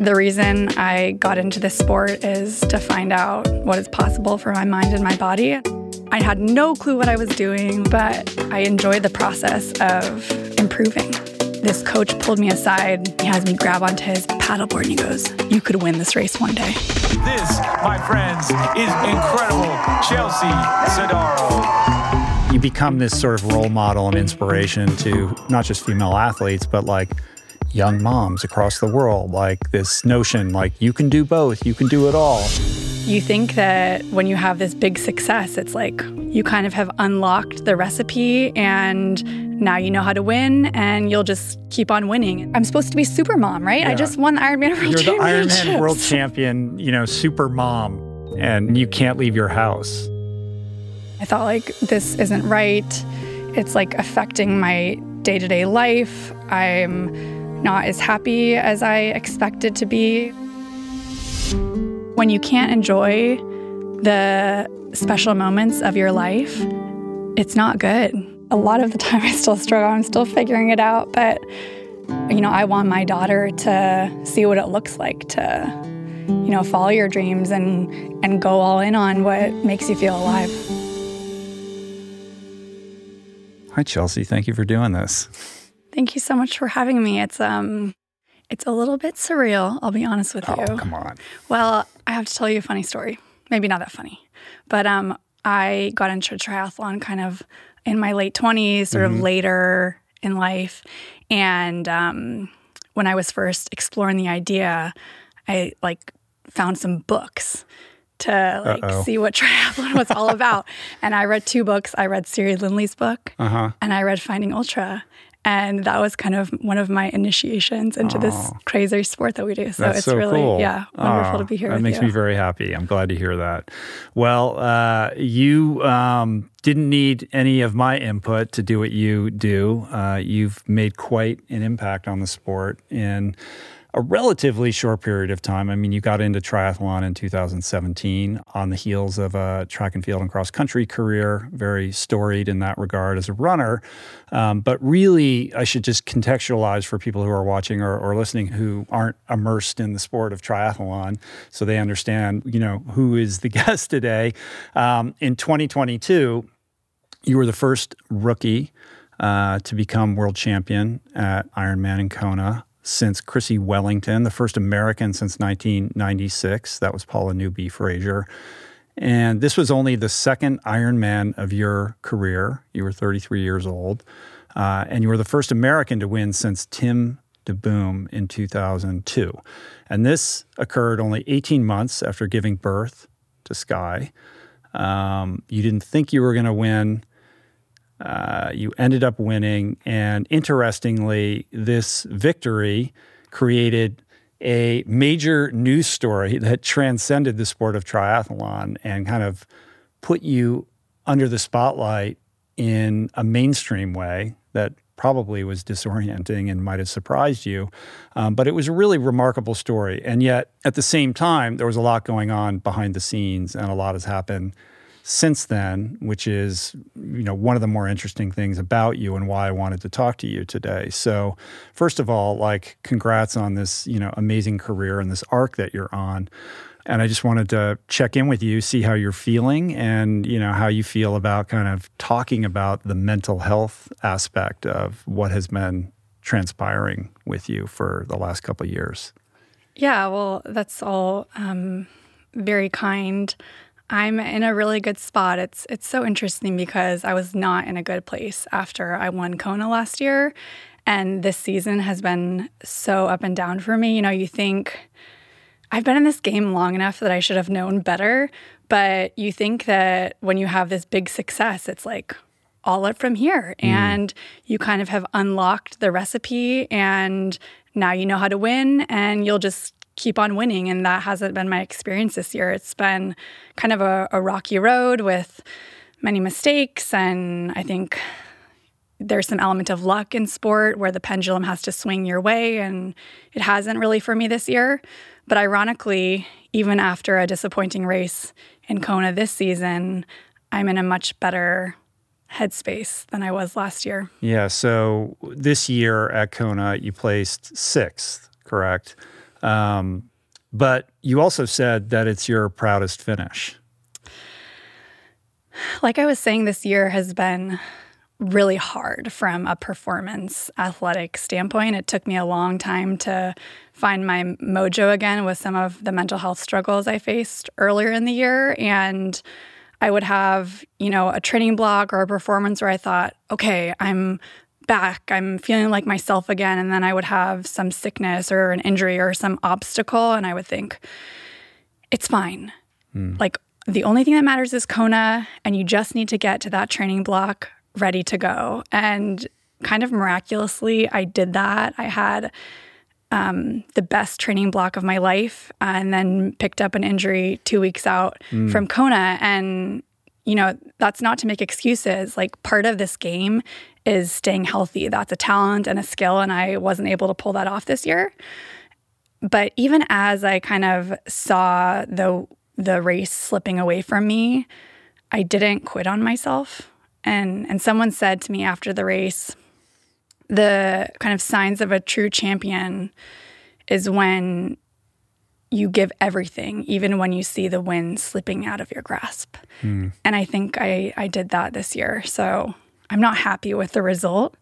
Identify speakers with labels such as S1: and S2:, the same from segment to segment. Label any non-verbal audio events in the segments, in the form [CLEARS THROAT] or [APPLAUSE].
S1: The reason I got into this sport is to find out what is possible for my mind and my body. I had no clue what I was doing, but I enjoyed the process of improving. This coach pulled me aside. He has me grab onto his paddleboard and he goes, You could win this race one day.
S2: This, my friends, is incredible Chelsea Sodaro.
S3: You become this sort of role model and inspiration to not just female athletes, but like young moms across the world. Like this notion, like you can do both, you can do it all.
S1: You think that when you have this big success, it's like you kind of have unlocked the recipe and now you know how to win and you'll just keep on winning. I'm supposed to be super mom, right?
S3: Yeah.
S1: I just won the Ironman World
S3: You're the. Ironman world champion, you know, super mom, and you can't leave your house.
S1: I thought like this isn't right. It's like affecting my day-to-day life. I'm not as happy as I expected to be. When you can't enjoy the special moments of your life, it's not good. A lot of the time [LAUGHS] I still struggle. I'm still figuring it out, but you know, I want my daughter to see what it looks like to you know, follow your dreams and and go all in on what makes you feel alive.
S3: Hi, Chelsea. Thank you for doing this.
S1: Thank you so much for having me. It's um it's a little bit surreal, I'll be honest with you.
S3: Oh,
S1: you.
S3: come on.
S1: Well, I have to tell you a funny story. Maybe not that funny. But um I got into triathlon kind of in my late 20s, sort
S3: Mm-hmm.
S1: of later in life. And um when I was first exploring the idea, I like found some books to like
S3: Uh-oh.
S1: see what [LAUGHS] triathlon was all about. [LAUGHS] and I read two books. I read Siri Lindley's book
S3: Uh huh.
S1: and I read Finding Ultra. And that was kind of one of my initiations into this
S3: Oh.
S1: crazy sport that we do. So
S3: That's
S1: it's
S3: so
S1: really,
S3: cool.
S1: yeah, wonderful
S3: Oh,
S1: to be here
S3: That makes
S1: you.
S3: me very happy. I'm glad to hear that. Well, uh, you um, didn't need any of my input to do what you do. Uh, you've made quite an impact on the sport in a relatively short period of time. I mean, you got into triathlon in 2017 on the heels of a track and field and cross country career, very storied in that regard as a runner. Um, but really, I should just contextualize for people who are watching or, or listening who aren't immersed in the sport of triathlon so they understand, you know, who is the [LAUGHS] guest today. Um, in 2022, you were the first rookie uh, to become world champion at Ironman in Kona since Chrissie Wellington, the first American since 1996. That was Paula Newby Fraser. And this was only the second Ironman of your career. You were 33 years old. Uh, and you were the first American to win since Tim DeBoom in 2002. And this occurred only 18 months after giving birth to Sky. Um, you didn't think you were going to win. Uh, you ended up winning. And interestingly, this victory created a major news story [LAUGHS] that transcended the sport of triathlon and kind of put you under the spotlight in a mainstream way that probably was disorienting and might have surprised you. Um, but it was a really remarkable story. And yet, at the same time, there was a lot going on behind the scenes, and a lot has happened since then, which is you know one of the more interesting things about you and why I wanted to talk to you today. So, first of all, like congrats on this you know amazing career and this arc that you're on. And I just wanted to check in with you, see how you're feeling, and you know how you feel about kind of talking about the mental health aspect of what has been transpiring with you for the last couple of years.
S1: Yeah, well, that's all um, very kind. I'm in a really good spot. It's it's so interesting because I was not in a good place after I won Kona last year, and this season has been so up and down for me. You know, you think I've been in this game long enough that I should have known better, but you think that when you have this big success, it's like all up from here, mm. and you kind of have unlocked the recipe, and now you know how to win, and you'll just keep on winning. And that hasn't been my experience this year. It's been kind of a, a rocky road with many mistakes. And I think there's some element of luck in sport where the pendulum has to swing your way. And it hasn't really for me this year. But ironically, even after a disappointing race in Kona this season, I'm in a much better headspace than I was last year.
S3: Yeah. So this year at Kona, you placed sixth, correct? Um, but you also said that it's your proudest finish.
S1: Like I was saying, this year has been really hard from a performance athletic standpoint. It took me a long time to find my mojo again with some of the mental health struggles I faced earlier in the year. And I would have, you know, a training block or a performance where I thought, okay, I'm back. I'm feeling like myself again. And then I would have some sickness or an injury or some obstacle. And I would think, it's fine. Mm. Like the only thing that matters is Kona, and you just need to get to that training block ready to go. And kind of miraculously, I did that. I had um, the best training block of my life and then picked up an injury two weeks out mm. from Kona. And, you know, that's not to make excuses. Like, part of this game is staying healthy. That's a talent and a skill. And I wasn't able to pull that off this year. But even as I kind of saw the the race slipping away from me, I didn't quit on myself. And and someone said to me after the race, the kind of signs of a true champion is when you give everything, even when you see the wind slipping out of your grasp. Mm. And I think I, I did that this year. So I'm not happy with the result,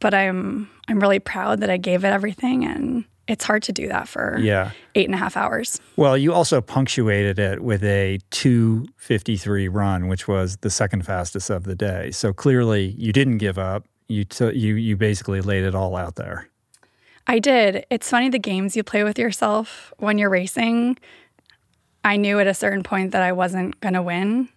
S1: but I'm I'm really proud that I gave it everything and it's hard to do that for yeah. eight and a half hours.
S3: Well, you also punctuated it with a 253 run, which was the second fastest of the day. So clearly you didn't give up. You, t- you, you basically laid it all out there.
S1: I did. It's funny the games you play with yourself when you're racing. I knew at a certain point that I wasn't going to win,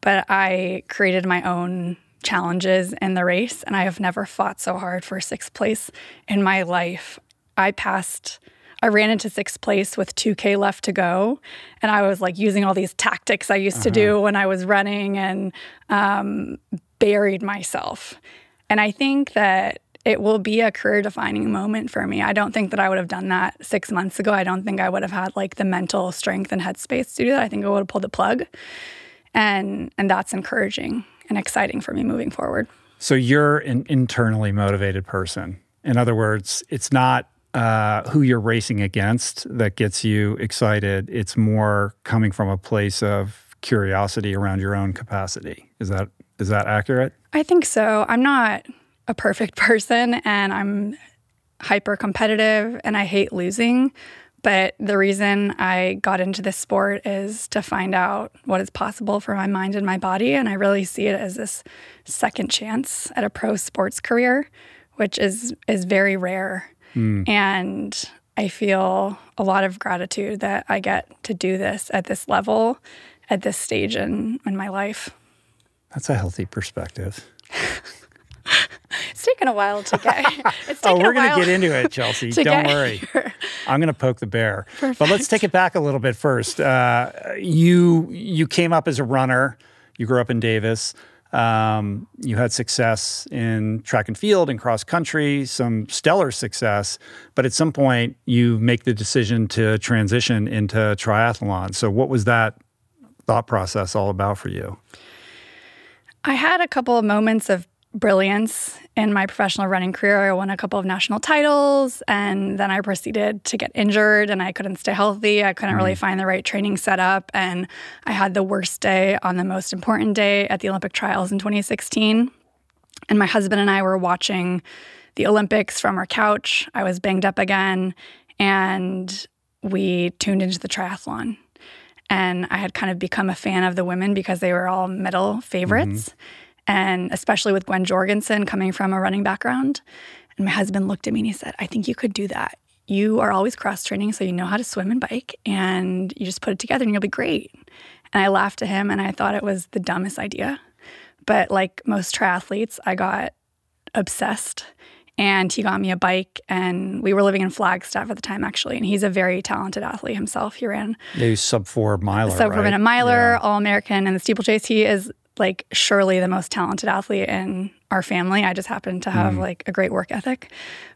S1: but I created my own challenges in the race, and I have never fought so hard for sixth place in my life. I passed, I ran into sixth place with 2K left to go. And I was like using all these tactics I used uh-huh. to do uh-huh. when I was running and um, buried myself. And I think that it will be a career defining moment for me. I don't think that I would have done that six months ago. I don't think I would have had like the mental strength and headspace to do that. I think I would have pulled the plug. And and that's encouraging and exciting for me moving forward.
S3: So you're an internally motivated person. In other words, it's not uh, who you're racing against that gets you excited. It's more coming from a place of curiosity around your own capacity. Is that is that accurate?
S1: I think so. I'm not a perfect [LAUGHS] person and I'm hyper competitive and I hate losing. But the reason I got into this sport is to find out what is possible for my mind and my body. And I really see it as this second chance at a pro sports career, which is is very rare. Mm. And I feel a lot of gratitude that I get to do this at this level, at this stage in, in my life.
S3: That's a healthy perspective. [LAUGHS] [LAUGHS]
S1: it's taken a while to get. [LAUGHS]
S3: oh, we're going to get into it, Chelsea. [LAUGHS] Don't worry. Here. I'm going to poke the bear. Perfect. But let's take it back a little bit first. Uh, you you came up as a runner. You grew up in Davis. Um, you had success in track and field and cross country, some stellar success, but at some point you make the decision to transition into triathlon. So, what was that thought process all about for you?
S1: I had a couple of moments of brilliance in my professional running career. I won a couple of national titles and then I proceeded to get injured and I couldn't stay healthy. I couldn't mm. really find the right training setup. And I had the worst day on the most important day at the Olympic trials in 2016. And my husband and I were watching the Olympics from our couch. I was banged up again and we tuned into the triathlon. And I had kind of become a fan of the women because they were all medal favorites. Mm-hmm and especially with Gwen Jorgensen coming from a running background. And my husband looked at me and he said, I think you could do that. You are always cross training, so you know how to swim and bike, and you just put it together and you'll be great. And I laughed at him and I thought it was the dumbest idea. But like most triathletes, I got obsessed and he got me a bike and we were living in Flagstaff at the time actually and he's a very talented athlete himself he ran
S3: yeah, he's sub four miler
S1: sub
S3: four right?
S1: minute miler yeah. all American in the steeplechase he is like surely the most talented athlete in our family. I just happened to have mm. like a great work ethic.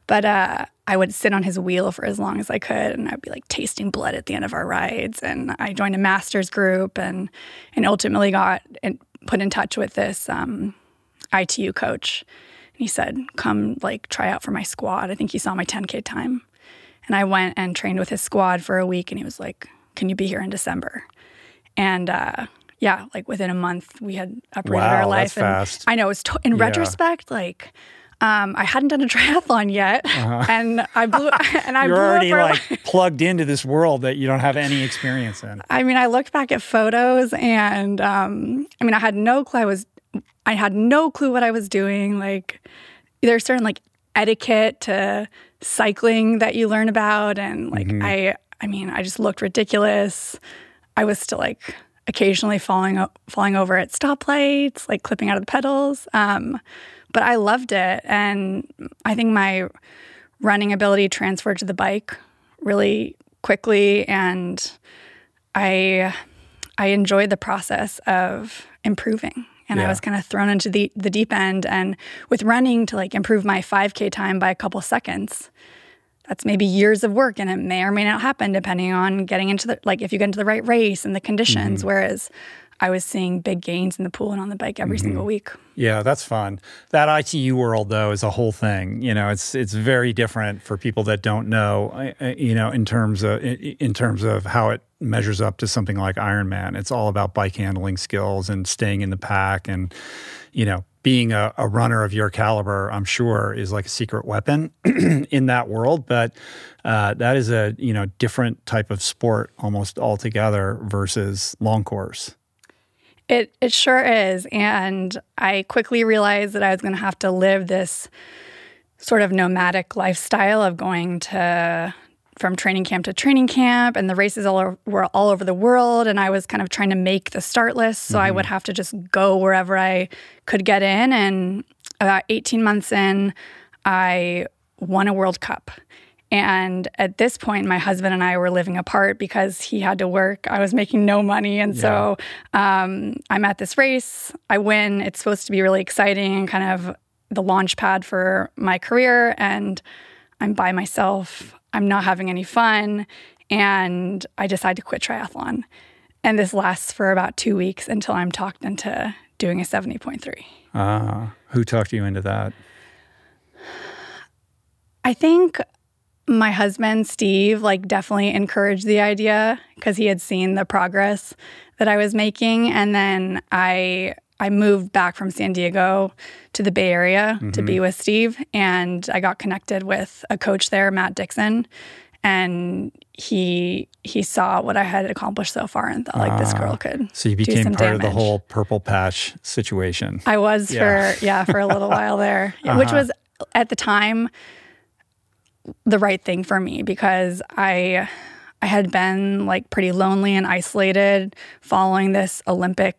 S1: But uh, I would sit on his wheel for as long as I could, and I'd be like tasting blood at the end of our rides. And I joined a masters group, and and ultimately got in, put in touch with this um, ITU coach. And he said, "Come like try out for my squad." I think he saw my 10k time, And I went and trained with his squad for a week, and he was like, "Can you be here in December?" And uh, yeah, like within a month, we had uprooted
S3: Wow,
S1: our life.
S3: that's
S1: and
S3: fast.
S1: I know. It's to- in
S3: Yeah.
S1: retrospect, like. Um, I hadn't done a [LAUGHS] triathlon yet, and I blew [LAUGHS] and I
S3: Uh-huh. You're
S1: blew
S3: already like [LAUGHS] plugged into this world that you don't have any experience in.
S1: I mean, I looked back at photos and um, I mean, I had no clue I was, I had no clue what I was doing. Like, there's certain like etiquette to cycling that you learn about. And like, I, I mean, I just looked ridiculous. I was still like occasionally falling, falling over at stoplights, like clipping out of the pedals. Um, but I loved it. And I think my running ability transferred to the bike really quickly. And I I enjoyed the process of improving. And
S3: Yeah.
S1: I was kind of thrown into the the deep end and with running to like improve my 5k time by a couple seconds. That's maybe years of work and it may or may not happen depending on getting into the like if you get into the right race and the conditions whereas I was seeing big gains in the pool and on the bike every single week.
S3: Yeah, that's fun. That ITU world though is a whole thing. You know, it's it's very different for people that don't know. uh, uh, You know, in terms of in terms of how it measures up to something like Ironman. It's all about bike handling skills and staying in the pack, and you know, being a, a runner of your caliber. I'm sure is like a secret weapon [CLEARS THROAT] in that world, but. Uh, that is a you know different type of sport almost altogether versus long course.
S1: It it sure is, and I quickly realized that I was going to have to live this sort of nomadic lifestyle of going to from training camp to training camp, and the races all over, were all over the world, and I was kind of trying to make the start list, so I would have to just go wherever I could get in. And about eighteen months in, I won a World Cup. And at this point, my husband and I were living apart because he had to work. I was making no money. And so um, I'm at this race. I win. It's supposed to be really exciting and kind of the launch pad for my career. And I'm by myself. I'm not having any fun. And I decide to quit triathlon. And this lasts for about two weeks until I'm talked into doing a 70.3.
S3: Ah, who talked you into that?
S1: I think my husband Steve like definitely encouraged the idea because he had seen the progress that I was making and then I I moved back from San Diego to the Bay Area to be with Steve and I got connected with a coach there Matt Dixon and he he saw what I had accomplished so far and thought like this girl could
S3: So you became part of the whole purple patch situation.
S1: I was
S3: Yeah. Uh-huh.
S1: for yeah for a little [LAUGHS] while there, which was at the time the right thing for me because I I had been like pretty lonely and isolated following this Olympic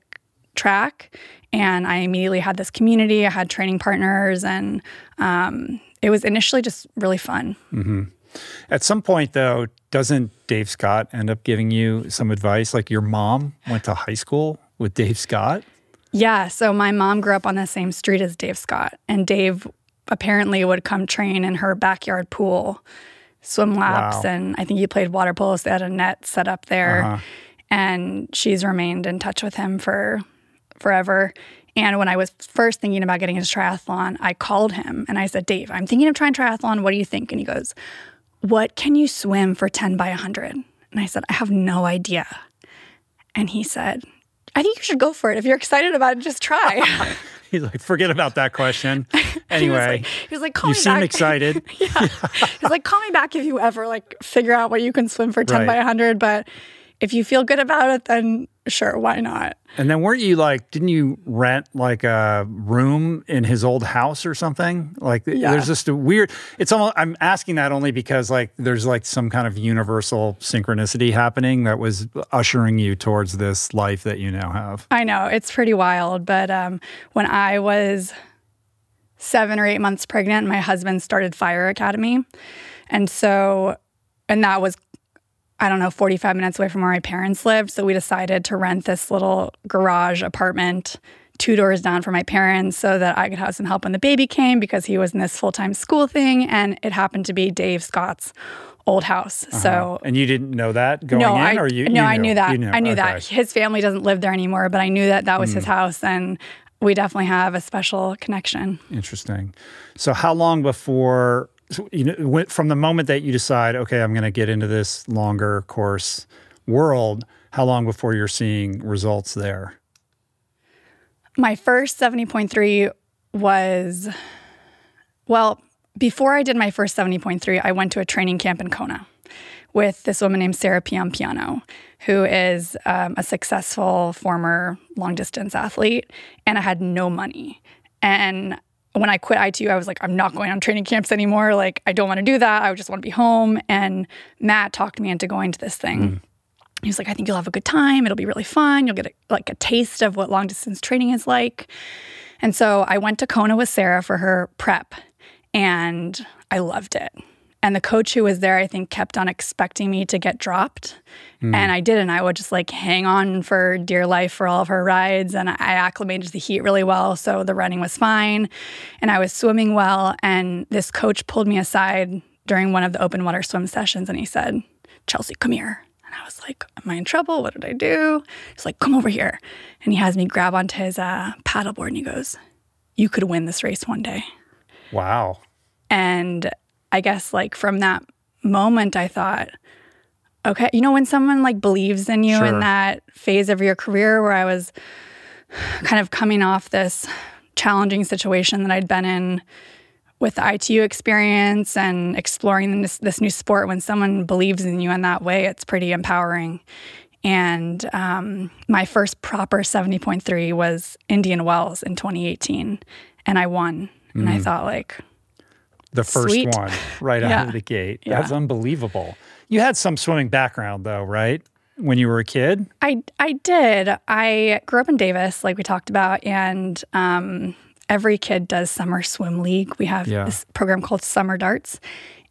S1: track, and I immediately had this community. I had training partners, and um, it was initially just really fun.
S3: At some point, though, doesn't Dave Scott end up giving you some advice? Like your mom went to high school with Dave Scott.
S1: Yeah. So my mom grew up on the same street as Dave Scott, and Dave apparently would come train in her backyard pool, swim laps,
S3: Wow.
S1: and I think he played water polo. So they had a net set up there, and she's remained in touch with him for forever. And when I was first thinking about getting into triathlon, I called him and I said, Dave, I'm thinking of trying triathlon. What do you think? And he goes, What can you swim for 10 by 100? And I said, I have no idea. And he said, I think you should go for it. If you're excited about it, just try. [LAUGHS]
S3: He's like, forget about that question. [LAUGHS]
S1: he was
S3: Anyway,
S1: like, he was like, call
S3: you
S1: me
S3: seem
S1: back.
S3: excited. [LAUGHS]
S1: yeah. He's like, call me back if you ever like figure out what you can swim for 10
S3: Right.
S1: by 100. But if you feel good about it, then sure, why not?
S3: And then weren't you like, didn't you rent like a room in his old house or something? Like
S1: Yeah.
S3: there's just a weird, it's almost, I'm asking that only because like there's like some kind of universal synchronicity happening that was ushering you towards this life that you now have.
S1: I know it's pretty wild. But um, when I was seven or eight months pregnant, my husband started Fire Academy. And so, and that was, I don't know, 45 minutes away from where my parents lived. So we decided to rent this little garage apartment two doors down from my parents so that I could have some help when the baby came because he was in this full time school thing. And it happened to be Dave Scott's old house. So
S3: And you didn't know that going
S1: no,
S3: in,
S1: I,
S3: or you?
S1: no,
S3: you
S1: I knew that.
S3: You knew.
S1: I knew that
S3: Okay. Hmm.
S1: his family doesn't live there anymore, but I knew that that was his house, and we definitely have a special connection.
S3: Interesting. So, how long before you know, from the moment that you decide, okay, I'm going to get into this longer course world, how long before you're seeing results there?
S1: My first 70.3 was, well, before I did my first 70.3, I went to a training camp in Kona with this woman named Sarah Piampiano, who is um, a successful former long distance athlete. And I had no money. And when I quit ITU, I was like, I'm not going on training camps anymore. Like, I don't want to do that. I just want to be home. And Matt talked me into going to this thing. Mm. He was like, I think you'll have a good time. It'll be really fun. You'll get a, like a taste of what long distance training is like. And so I went to Kona with Sarah for her prep, and I loved it. And the coach who was there, I think, kept on expecting me to get dropped. Mm. And I didn't. I would just like hang on for dear life for all of her rides. And I acclimated to the heat really well. So the running was fine. And I was swimming well. And this coach pulled me aside during one of the open water swim sessions and he said, Chelsea, come here. And I was like, Am I in trouble? What did I do? He's like, Come over here. And he has me grab onto his uh, paddleboard and he goes, You could win this race one day.
S3: Wow.
S1: And I guess like from that moment, I thought, okay, you know, when someone like believes in you sure. in that phase of your career where I was kind of coming off this challenging situation that I'd been in with the ITU experience and exploring this, this new sport, when someone believes in you in that way, it's pretty empowering. And um, my first proper 70.3 was Indian Wells in 2018, and I won. Mm. And I mm. thought, like,
S3: the first
S1: Sweet.
S3: one right yeah. out of the gate. Yeah. That's unbelievable. You had some swimming background though, right? When you were a kid?
S1: I I did. I grew up in Davis, like we talked about, and um, every kid does summer swim league. We have yeah. this program called Summer Darts.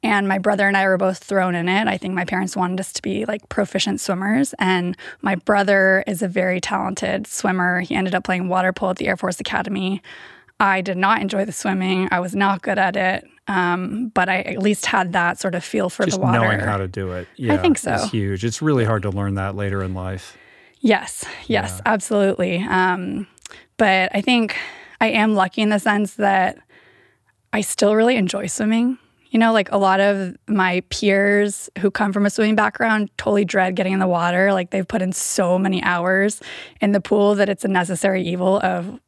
S1: And my brother and I were both thrown in it. I think my parents wanted us to be like proficient swimmers. And my brother is a very talented swimmer. He ended up playing water polo at the Air Force Academy. I did not enjoy the swimming. I was not good at it. Um, but I at least had that sort of feel for
S3: Just
S1: the water.
S3: knowing how to do it. Yeah,
S1: I think so.
S3: It's huge. It's really hard to learn that later in life.
S1: Yes, yes, yeah. absolutely. Um, but I think I am lucky in the sense that I still really enjoy swimming. You know, like a lot of my peers who come from a swimming background totally dread getting in the water. Like they've put in so many hours in the pool that it's a necessary evil of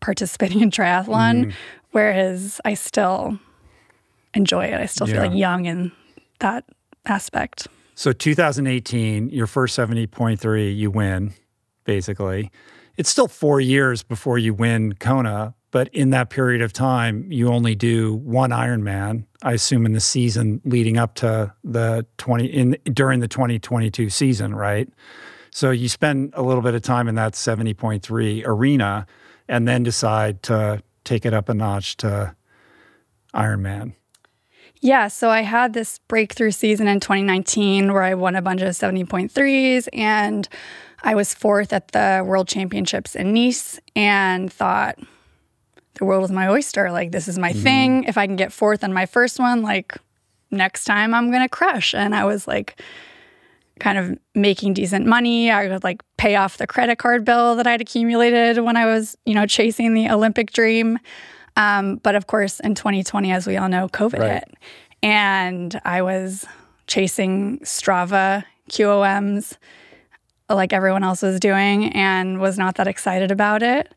S1: participating in triathlon, mm. whereas I still enjoy it. I still yeah. feel like young in that aspect.
S3: So 2018, your first 70.3, you win, basically. It's still four years before you win Kona, but in that period of time, you only do one Ironman. I assume in the season leading up to the 20 in during the 2022 season, right? So you spend a little bit of time in that 70.3 arena and then decide to take it up a notch to Ironman?
S1: Yeah, so I had this breakthrough season in 2019 where I won a bunch of 70.3s and I was fourth at the World Championships in Nice and thought the world is my oyster. Like, this is my mm-hmm. thing. If I can get fourth on my first one, like, next time I'm going to crush. And I was like, kind of making decent money. I would like pay off the credit card bill that I'd accumulated when I was, you know, chasing the Olympic dream. Um, but of course, in 2020, as we all know, COVID right. hit. And I was chasing Strava QOMs like everyone else was doing and was not that excited about it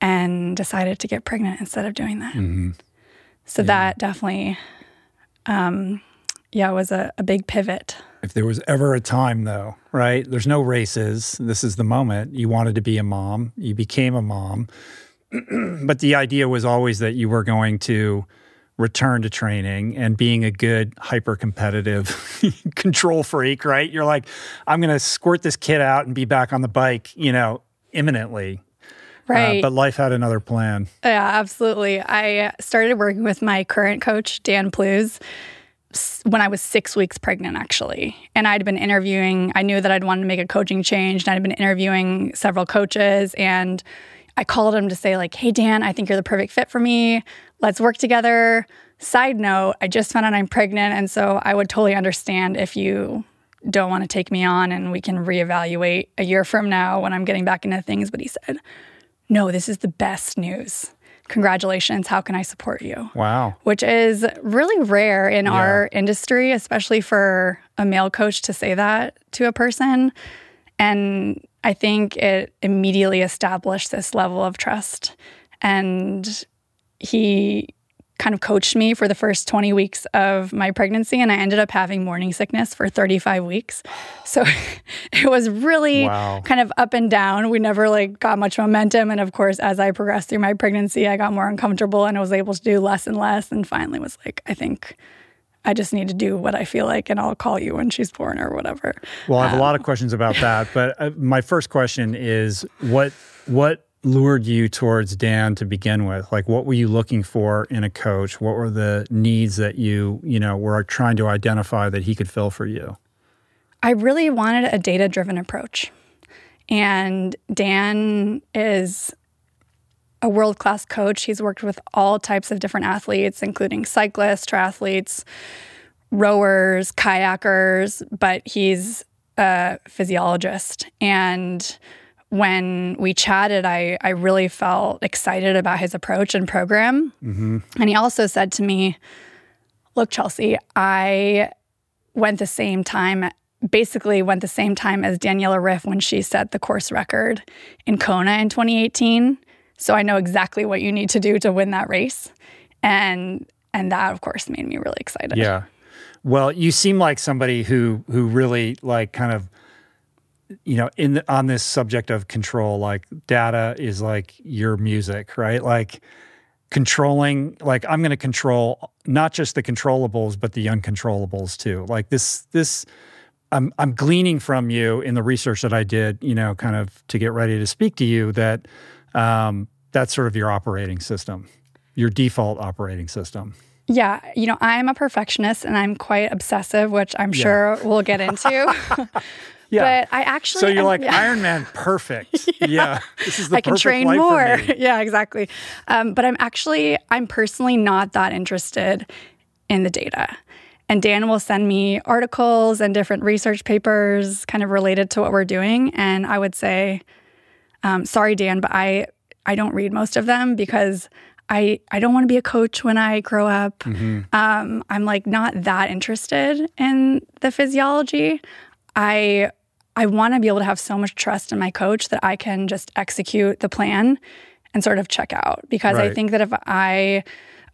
S1: and decided to get pregnant instead of doing that. Mm-hmm. So yeah. that definitely, um, yeah, was a, a big pivot.
S3: If there was ever a time, though, right? There's no races. This is the moment. You wanted to be a mom. You became a mom. [CLEARS THROAT] but the idea was always that you were going to return to training and being a good hyper competitive [LAUGHS] control freak, right? You're like, I'm going to squirt this kid out and be back on the bike, you know, imminently.
S1: Uh, right.
S3: Uh, but life had another plan.
S1: Yeah, absolutely. I started working with my current coach, Dan Plews when I was six weeks pregnant, actually. And I'd been interviewing, I knew that I'd wanted to make a coaching change, and I'd been interviewing several coaches. And I called him to say, like, hey, Dan, I think you're the perfect fit for me. Let's work together. Side note, I just found out I'm pregnant. And so I would totally understand if you don't want to take me on and we can reevaluate a year from now when I'm getting back into things. But he said, no, this is the best news congratulations, how can I support you?
S3: Wow.
S1: Which is really rare in yeah. our industry, especially for a male coach to say that to a person. And I think it immediately established this level of trust. And he kind of coached me for the first 20 weeks of my pregnancy and I ended up having morning sickness for 35 weeks. So [LAUGHS] it was really wow. kind of up and down. We never like got much momentum and of course as I progressed through my pregnancy, I got more uncomfortable and I was able to do less and less and finally was like I think I just need to do what I feel like and I'll call you when she's born or whatever.
S3: Well, I have um, a lot of questions about [LAUGHS] that, but uh, my first question is what what lured you towards Dan to begin with? Like what were you looking for in a coach? What were the needs that you, you know, were trying to identify that he could fill for you?
S1: I really wanted a data-driven approach. And Dan is a world-class coach. He's worked with all types of different athletes including cyclists, triathletes, rowers, kayakers, but he's a physiologist and when we chatted, I, I really felt excited about his approach and program. Mm-hmm. And he also said to me, Look, Chelsea, I went the same time, basically went the same time as Daniela Ryf when she set the course record in Kona in 2018. So I know exactly what you need to do to win that race. And and that of course made me really excited.
S3: Yeah. Well, you seem like somebody who who really like kind of you know, in the, on this subject of control, like data is like your music, right? Like controlling, like I'm going to control not just the controllables, but the uncontrollables too. Like this, this, I'm I'm gleaning from you in the research that I did, you know, kind of to get ready to speak to you that um, that's sort of your operating system, your default operating system.
S1: Yeah, you know, I'm a perfectionist and I'm quite obsessive, which I'm yeah. sure we'll get into. [LAUGHS] Yeah. [LAUGHS] But I actually.
S3: So you're am, like yeah. Iron Man, perfect. [LAUGHS] yeah. yeah. This is the I
S1: can train more. yeah, exactly. Um, but I'm actually, I'm personally not that interested in the data. And Dan will send me articles and different research papers kind of related to what we're doing. And I would say, um, sorry, Dan, but I, I don't read most of them because I, I don't want to be a coach when I grow up. Mm-hmm. Um, I'm like not that interested in the physiology. I I want to be able to have so much trust in my coach that I can just execute the plan and sort of check out. Because right. I think that if I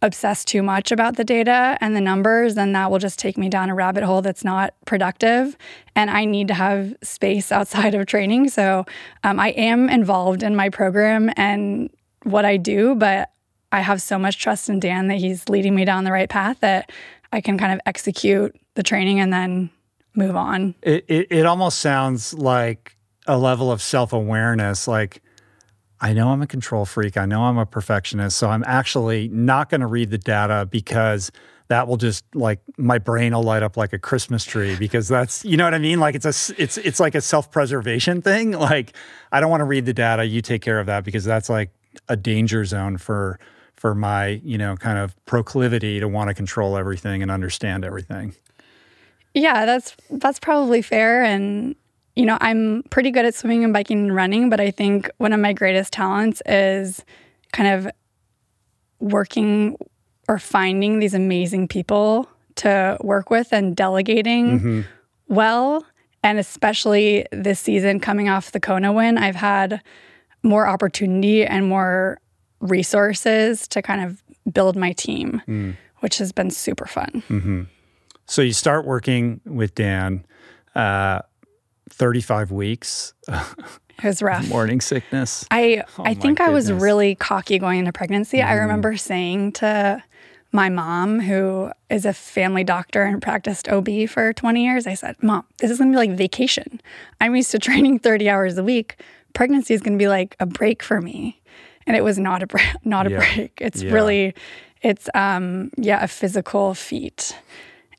S1: obsess too much about the data and the numbers, then that will just take me down a rabbit hole that's not productive. And I need to have space [LAUGHS] outside of training. So um, I am involved in my program and what I do, but I have so much trust in Dan that he's leading me down the right path that I can kind of execute the training and then move on.
S3: It, it, it almost sounds like a level of self awareness. Like, I know I'm a control freak. I know I'm a perfectionist. So I'm actually not going to read the data because that will just like my brain will light up like a Christmas tree because that's you know what I mean. Like it's a it's it's like a self preservation thing. [LAUGHS] Like I don't want to read the data. You take care of that because that's like a danger zone for for my you know kind of proclivity to want to control everything and understand everything.
S1: Yeah, that's that's probably fair and you know, I'm pretty good at swimming and biking and running, but I think one of my greatest talents is kind of working or finding these amazing people to work with and delegating mm-hmm. well. And especially this season coming off the Kona win, I've had more opportunity and more resources to kind of build my team, mm. which has been super fun.
S3: Mm-hmm. So you start working with Dan, uh, 35 weeks.
S1: It was [LAUGHS] rough.
S3: Morning sickness.
S1: I oh I think I was really cocky going into pregnancy. Mm. I remember saying to my mom, who is a family doctor and practiced OB for 20 years, I said, Mom, this is gonna be like vacation. I'm used to [LAUGHS] training 30 hours a week. Pregnancy is gonna be like a break for me. And it was not a break, [LAUGHS] not a yeah. break. It's yeah. really, it's um yeah, a physical feat.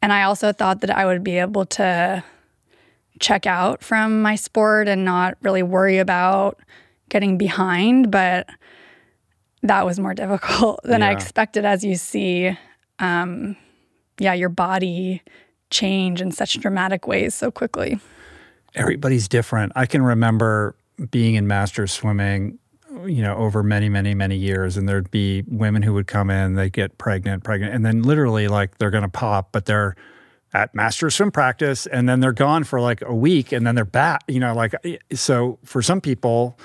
S1: And I also thought that I would be able to check out from my sport and not really worry about getting behind, but that was more [LAUGHS] difficult than yeah. I expected as you see um, yeah, your body change in such dramatic ways so quickly.
S3: Everybody's different. I can remember being in masters swimming you know, over many, many, many years. And there'd be women who would come in, they get pregnant, pregnant, and then literally like they're going to pop, but they're at master swim practice and then they're gone for like a week and then they're back, you know, like, eh, so for some people,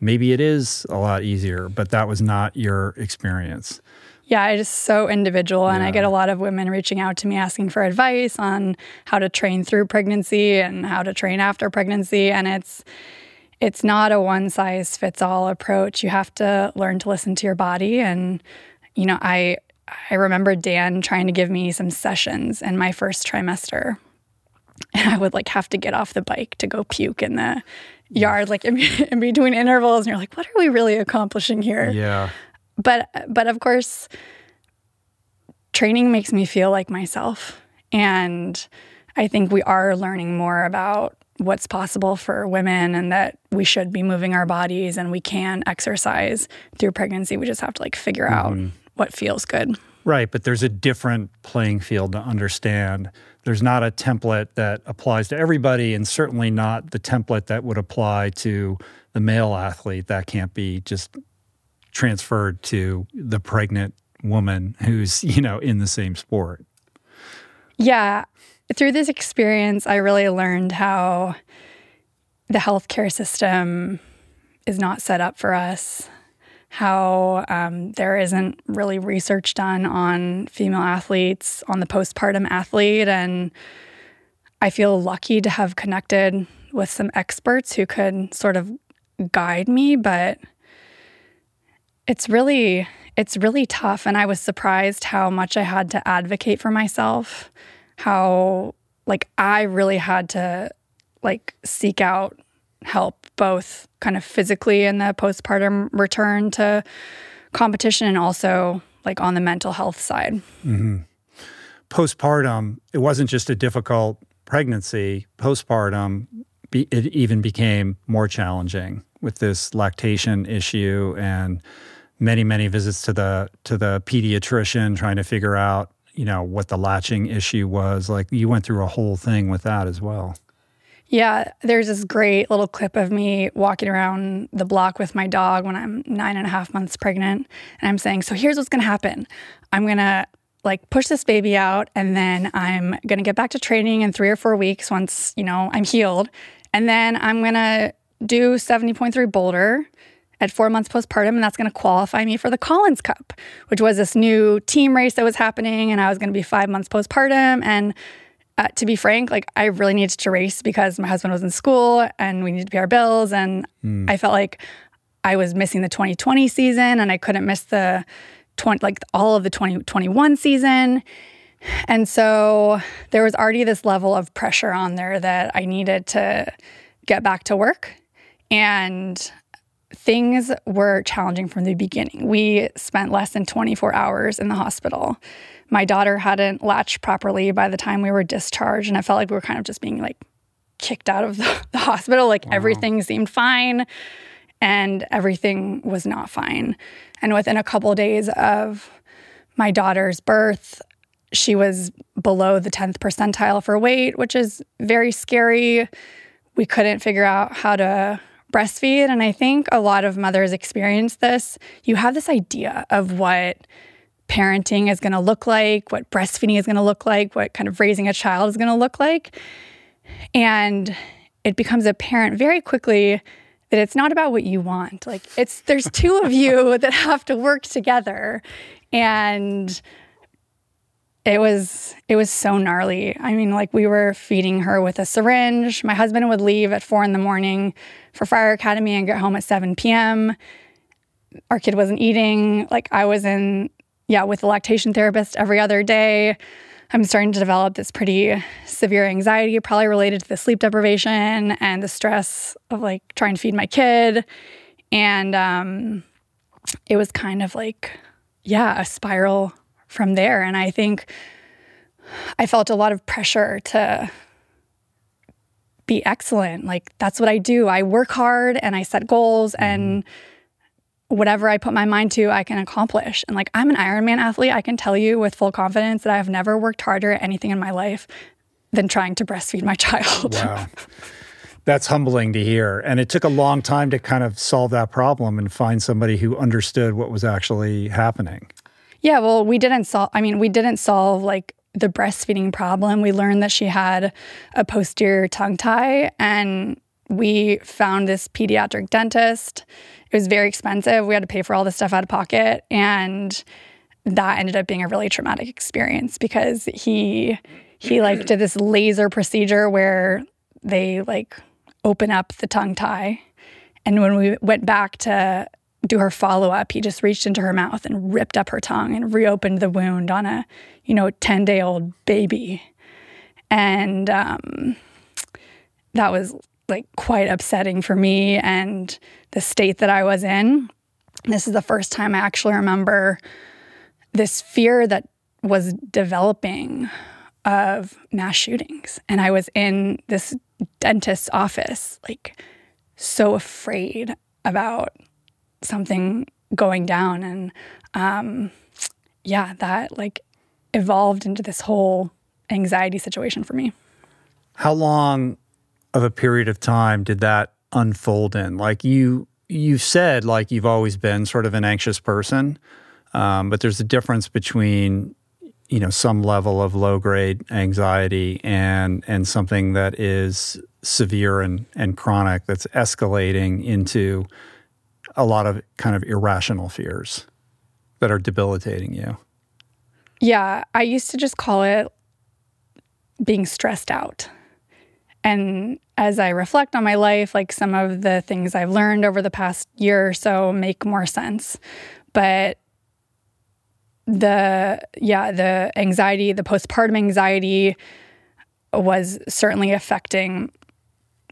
S3: maybe it is a lot easier, but that was not your experience.
S1: Yeah, it is so individual. And yeah. I get a lot of women reaching out to me asking for advice on how to train through pregnancy and how to train after pregnancy. And it's, it's not a one size fits all approach. You have to learn to listen to your body. And, you know, I, I remember Dan trying to give me some sessions in my first trimester. And [LAUGHS] I would like have to get off the bike to go puke in the yard, like in, [LAUGHS] in between intervals. And you're like, what are we really accomplishing here?
S3: Yeah
S1: but but of course training makes me feel like myself and i think we are learning more about what's possible for women and that we should be moving our bodies and we can exercise through pregnancy we just have to like figure mm-hmm. out what feels good
S3: right but there's a different playing field to understand there's not a template that applies to everybody and certainly not the template that would apply to the male athlete that can't be just transferred to the pregnant woman who's, you know, in the same sport.
S1: Yeah. Through this experience, I really learned how the healthcare system is not set up for us, how um, there isn't really research done on female athletes, on the postpartum athlete. And I feel lucky to have connected with some experts who could sort of guide me, but it's really it's really tough and I was surprised how much I had to advocate for myself, how like I really had to like seek out help both kind of physically in the postpartum return to competition and also like on the mental health side.
S3: Mm-hmm. Postpartum, it wasn't just a difficult pregnancy. Postpartum, be, it even became more challenging with this lactation issue and many many visits to the to the pediatrician trying to figure out you know what the latching issue was like you went through a whole thing with that as well
S1: yeah there's this great little clip of me walking around the block with my dog when i'm nine and a half months pregnant and i'm saying so here's what's going to happen i'm going to like push this baby out and then i'm going to get back to training in three or four weeks once you know i'm healed and then i'm going to do 70.3 boulder at four months postpartum, and that's going to qualify me for the Collins Cup, which was this new team race that was happening, and I was going to be five months postpartum. And uh, to be frank, like I really needed to race because my husband was in school and we needed to pay our bills, and mm. I felt like I was missing the 2020 season, and I couldn't miss the 20 like all of the 2021 season. And so there was already this level of pressure on there that I needed to get back to work. And things were challenging from the beginning. We spent less than 24 hours in the hospital. My daughter hadn't latched properly by the time we were discharged, and I felt like we were kind of just being like kicked out of the, [LAUGHS] the hospital. Like wow. everything seemed fine, and everything was not fine. And within a couple of days of my daughter's birth, she was below the 10th percentile for weight, which is very scary. We couldn't figure out how to breastfeed. And I think a lot of mothers experience this. You have this idea of what parenting is going to look like, what breastfeeding is going to look like, what kind of raising a child is going to look like. And it becomes apparent very quickly that it's not about what you want. Like it's there's two of you [LAUGHS] that have to work together. And it was it was so gnarly. I mean, like we were feeding her with a syringe. My husband would leave at four in the morning for Fire Academy and get home at seven p.m. Our kid wasn't eating. Like I was in, yeah, with a lactation therapist every other day. I'm starting to develop this pretty severe anxiety, probably related to the sleep deprivation and the stress of like trying to feed my kid. And um, it was kind of like, yeah, a spiral from there. And I think I felt a lot of pressure to be excellent. Like that's what I do. I work hard and I set goals mm-hmm. and whatever I put my mind to, I can accomplish. And like I'm an Ironman athlete, I can tell you with full confidence that I have never worked harder at anything in my life than trying to breastfeed my [LAUGHS] child.
S3: Wow. That's humbling to hear. And it took a long time to kind of solve that problem and find somebody who understood what was actually happening.
S1: Yeah, well, we didn't solve, I mean, we didn't solve like the breastfeeding problem. We learned that she had a posterior tongue tie, and we found this pediatric dentist. It was very expensive. We had to pay for all this stuff out of pocket. And that ended up being a really traumatic experience because he he like did this laser procedure where they like open up the tongue tie and when we went back to do her follow up he just reached into her mouth and ripped up her tongue and reopened the wound on a you know 10 day old baby and um, that was like quite upsetting for me and the state that i was in this is the first time i actually remember this fear that was developing of mass shootings. And I was in this dentist's office, like so afraid about something going down. And um, yeah, that like evolved into this whole anxiety situation for me.
S3: How long of a period of time did that unfold in? Like you you said like you've always been sort of an anxious person. Um, but there's a difference between you know some level of low grade anxiety and and something that is severe and and chronic that's escalating into a lot of kind of irrational fears that are debilitating you.
S1: Yeah, I used to just call it being stressed out. And as I reflect on my life, like some of the things I've learned over the past year or so make more sense. But the yeah the anxiety the postpartum anxiety was certainly affecting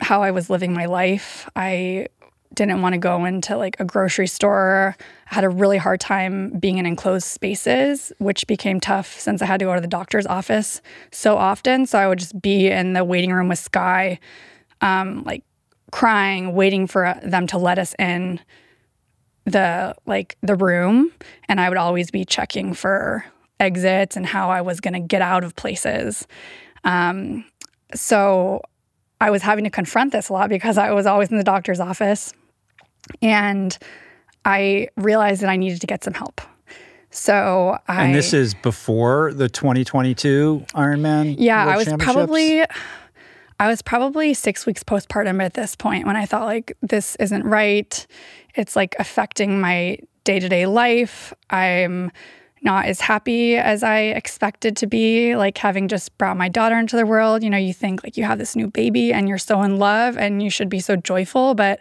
S1: how i was living my life i didn't want to go into like a grocery store I had a really hard time being in enclosed spaces which became tough since i had to go to the doctor's office so often. So i would just be in the waiting room with Skye um, like crying waiting for them to let us in the like the room. And I would always be checking for exits and how I was going to get out of places. Um, so I was having to confront this a lot because I was always in the doctor's office and I realized that I needed to get some help. So I
S3: And this is before the 2022 Ironman
S1: Yeah,
S3: World
S1: I was probably I was probably 6 weeks postpartum at this point when I thought like this isn't right it's like affecting my day to day life. I'm not as happy as I expected to be, like having just brought my daughter into the world. You know, you think like you have this new baby and you're so in love and you should be so joyful, but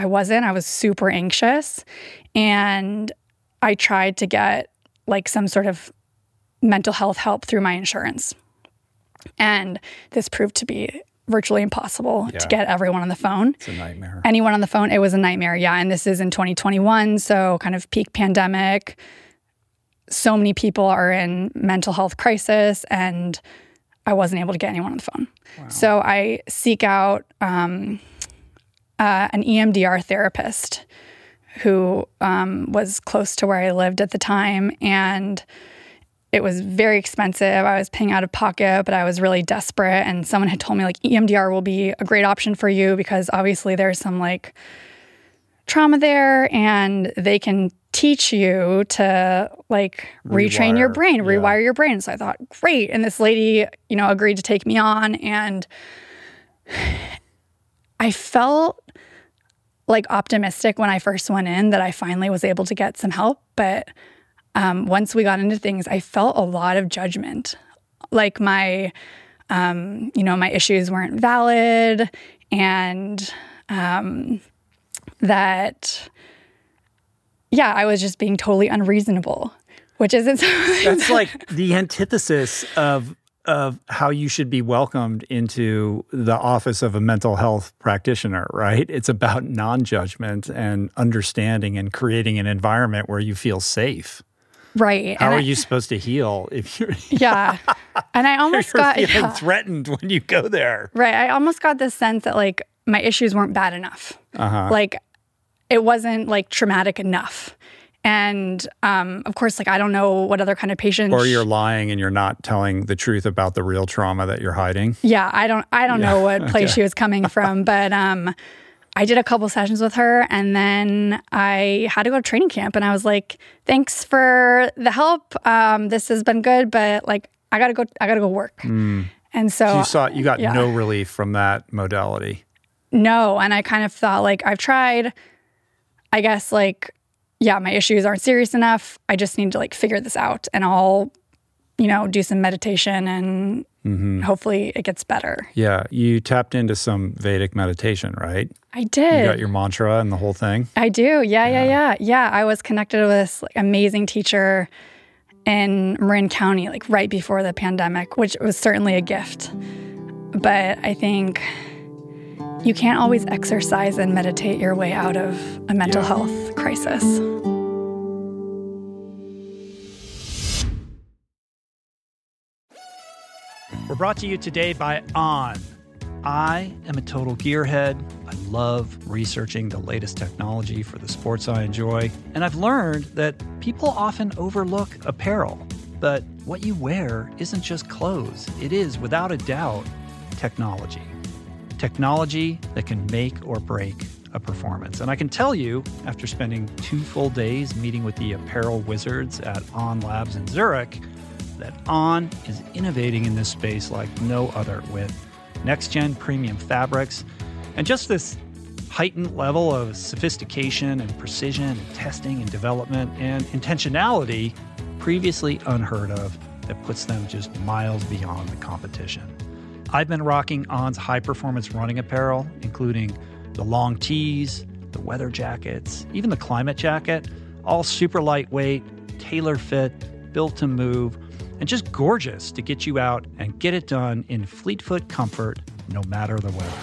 S1: I wasn't. I was super anxious. And I tried to get like some sort of mental health help through my insurance. And this proved to be virtually impossible
S3: Yeah.
S1: to get everyone on the phone.
S3: It's a nightmare.
S1: Anyone on the phone, it was a nightmare. Yeah. And this is in 2021. So, kind of peak pandemic. So many people are in mental health crisis, and I wasn't able to get anyone on the phone. So, I seek out um, uh, an EMDR therapist who um, was close to where I lived at the time. And it was very expensive. I was paying out of pocket, but I was really desperate. And someone had told me like EMDR will be a great option for you because obviously there's some like trauma there and they can teach you to like retrain your
S3: Rewire,
S1: brain,
S3: yeah.
S1: rewire your brain. So I thought, great. And this lady, you know, agreed to take me on. And [SIGHS] I felt like optimistic when I first went in that I finally was able to get some help. But um, once we got into things, I felt a lot of judgment. Like my, um, you know, my issues weren't valid and um, that, yeah, I was just being totally unreasonable, which isn't [LAUGHS] something
S3: That's like the antithesis of of how you should be welcomed into the office of a mental health practitioner, right? It's about non-judgment and understanding and creating an environment where you feel safe.
S1: right.
S3: How
S1: and
S3: are
S1: I-
S3: you supposed to heal if you're, [LAUGHS]
S1: Yeah. And I [LAUGHS] almost got
S3: feeling
S1: yeah.
S3: threatened when you go there?
S1: Right. I almost got this sense that like my issues weren't bad enough.
S3: Uh-huh.
S1: Like it wasn't like traumatic enough. And um, of course, like I don't know what other kind of patient.
S4: Or you're lying and you're not telling the truth about the real trauma that you're hiding.
S1: Yeah, I don't. I don't
S4: Yeah.
S1: know what [LAUGHS] place
S4: Okay.
S1: she was coming from, but um, I did a couple sessions with her, and then I had to go to training camp, and I was like, "Thanks for the help. Um, this has been good, but like I gotta go. I gotta go work." And so
S4: So you saw you got
S1: yeah.
S4: no relief from that modality.
S1: No, and I kind of thought like I've tried. I guess like yeah, my issues aren't serious enough. I just need to like figure this out, and I'll you know do some meditation, and
S4: Mm-hmm.
S1: hopefully it gets better.
S4: Yeah, you tapped into some Vedic meditation, right?
S1: I did.
S4: You got your mantra and the whole thing.
S1: I do. Yeah, yeah, yeah, yeah. I was connected with this like, amazing teacher in Marin County, like right before the pandemic, which was certainly a gift. But I think you can't always exercise and meditate your way out of a mental
S4: Yeah.
S1: health crisis.
S3: We're brought to you today by On. I am a total gearhead. I love researching the latest technology for the sports I enjoy. And I've learned that people often overlook apparel. But what you wear isn't just clothes, it is, without a doubt, technology. Technology that can make or break a performance. And I can tell you, after spending two full days meeting with the apparel wizards at On Labs in Zurich, that On is innovating in this space like no other with next gen premium fabrics and just this heightened level of sophistication and precision and testing and development and intentionality previously unheard of that puts them just miles beyond the competition. I've been rocking On's high performance running apparel, including the long tees, the weather jackets, even the climate jacket, all super lightweight, tailor fit, built to move, and just gorgeous to get you out and get it done in fleet-foot comfort no matter the weather.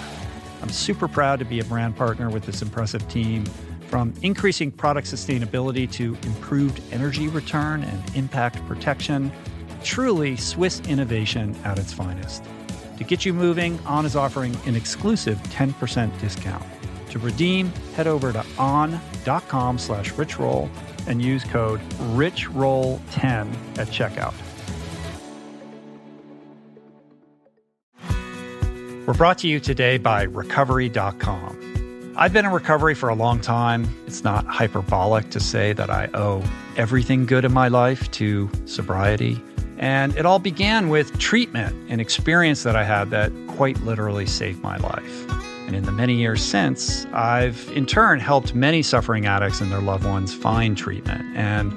S3: I'm super proud to be a brand partner with this impressive team. From increasing product sustainability to improved energy return and impact protection, truly Swiss innovation at its finest. To get you moving, On is offering an exclusive 10% discount. To redeem, head over to on.com slash richroll and use code RICHROLL10 at checkout. We're brought to you today by Recovery.com. I've been in recovery for a long time. It's not hyperbolic to say that I owe everything good in my life to sobriety. And it all began with treatment, an experience that I had that quite literally saved my life. And in the many years since, I've in turn helped many suffering addicts and their loved ones find treatment. And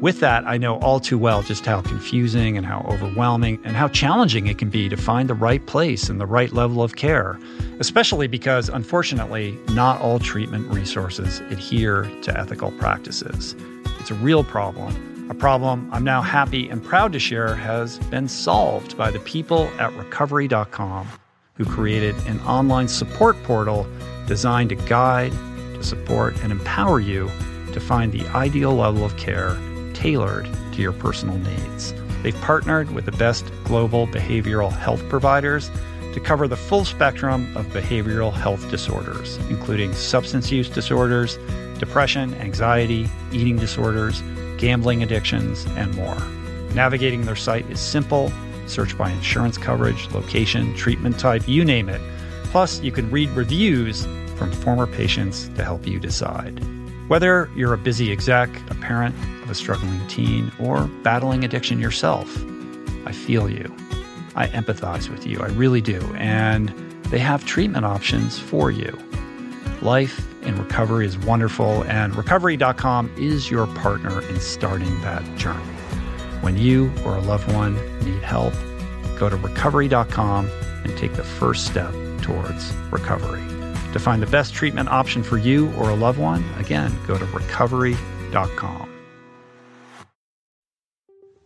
S3: with that, I know all too well just how confusing and how overwhelming and how challenging it can be to find the right place and the right level of care, especially because, unfortunately, not all treatment resources adhere to ethical practices. It's a real problem, a problem I'm now happy and proud to share has been solved by the people at recovery.com who created an online support portal designed to guide, to support, and empower you to find the ideal level of care tailored to your personal needs. They've partnered with the best global behavioral health providers to cover the full spectrum of behavioral health disorders, including substance use disorders, depression, anxiety, eating disorders, gambling addictions, and more. Navigating their site is simple. Search by insurance coverage, location, treatment type, you name it. Plus, you can read reviews from former patients to help you decide. Whether you're a busy exec, a parent of a struggling teen, or battling addiction yourself, I feel you. I empathize with you. I really do. And they have treatment options for you. Life in recovery is wonderful, and recovery.com is your partner in starting that journey. When you or a loved one need help, go to recovery.com and take the first step towards recovery. To find the best treatment option for you or a loved one, again, go to recovery.com.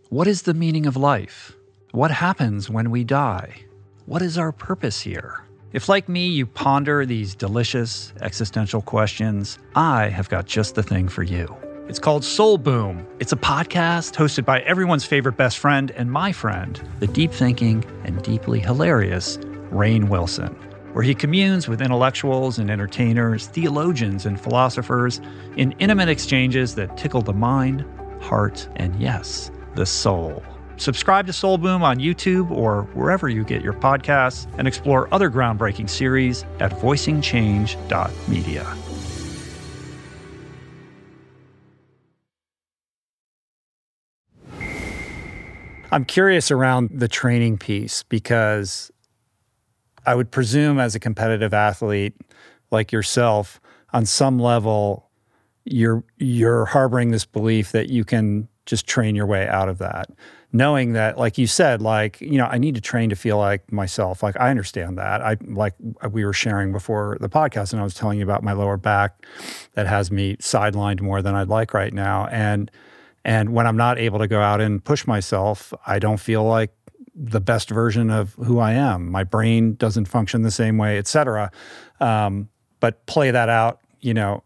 S3: What is the meaning of life? What happens when we die? What is our purpose here? If, like me, you ponder these delicious existential questions, I have got just the thing for you. It's called Soul Boom. It's a podcast hosted by everyone's favorite best friend and my friend, the deep thinking and deeply hilarious Rainn Wilson,
S5: where he communes with intellectuals and entertainers, theologians and philosophers in intimate exchanges that tickle the mind, heart, and yes, the soul. Subscribe to Soul Boom on YouTube or wherever you get your podcasts and explore other groundbreaking series at voicingchange.media.
S3: I'm curious around the training piece because I would presume as a competitive athlete like yourself, on some level, you're you're harboring this belief that you can just train your way out of that knowing that like you said like you know i need to train to feel like myself. Like i understand that. I like we were sharing before the podcast and i was telling you about my lower back that has me sidelined more than i'd like right now. And and when i'm not able to go out and push myself i don't feel like the best version of who i am. My brain doesn't function the same way etc um, but play that out you know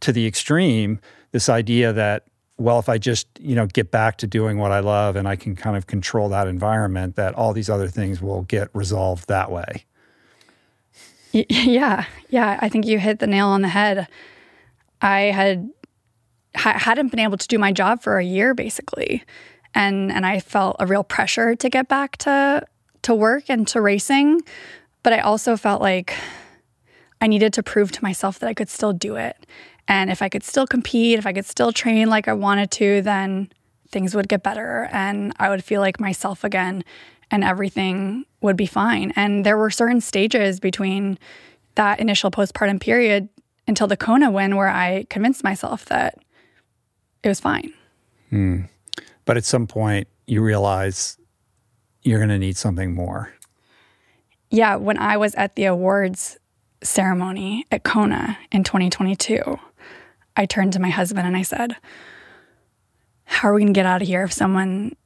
S3: to the extreme this idea that well, if I just, you know, get back to doing what I love and I can kind of control that environment, that all these other things will get resolved that way. [LAUGHS]
S1: Yeah. Yeah. I think you hit the nail on the head. I had hadn't been able to do my job for a year basically. And and I felt a real pressure to get back to to work and to racing, but I also felt like I needed to prove to myself that I could still do it. And if I could still compete, if I could still train like I wanted to, then things would get better and I would feel like myself again and everything would be fine. And there were certain stages between that initial postpartum period until the Kona win where I convinced myself that it was fine.
S3: Hmm. But at some point, you realize you're going to need something more.
S1: Yeah. When I was at the awards ceremony at Kona in 2022, I turned to my husband and I said, How are we going to get out of here if someone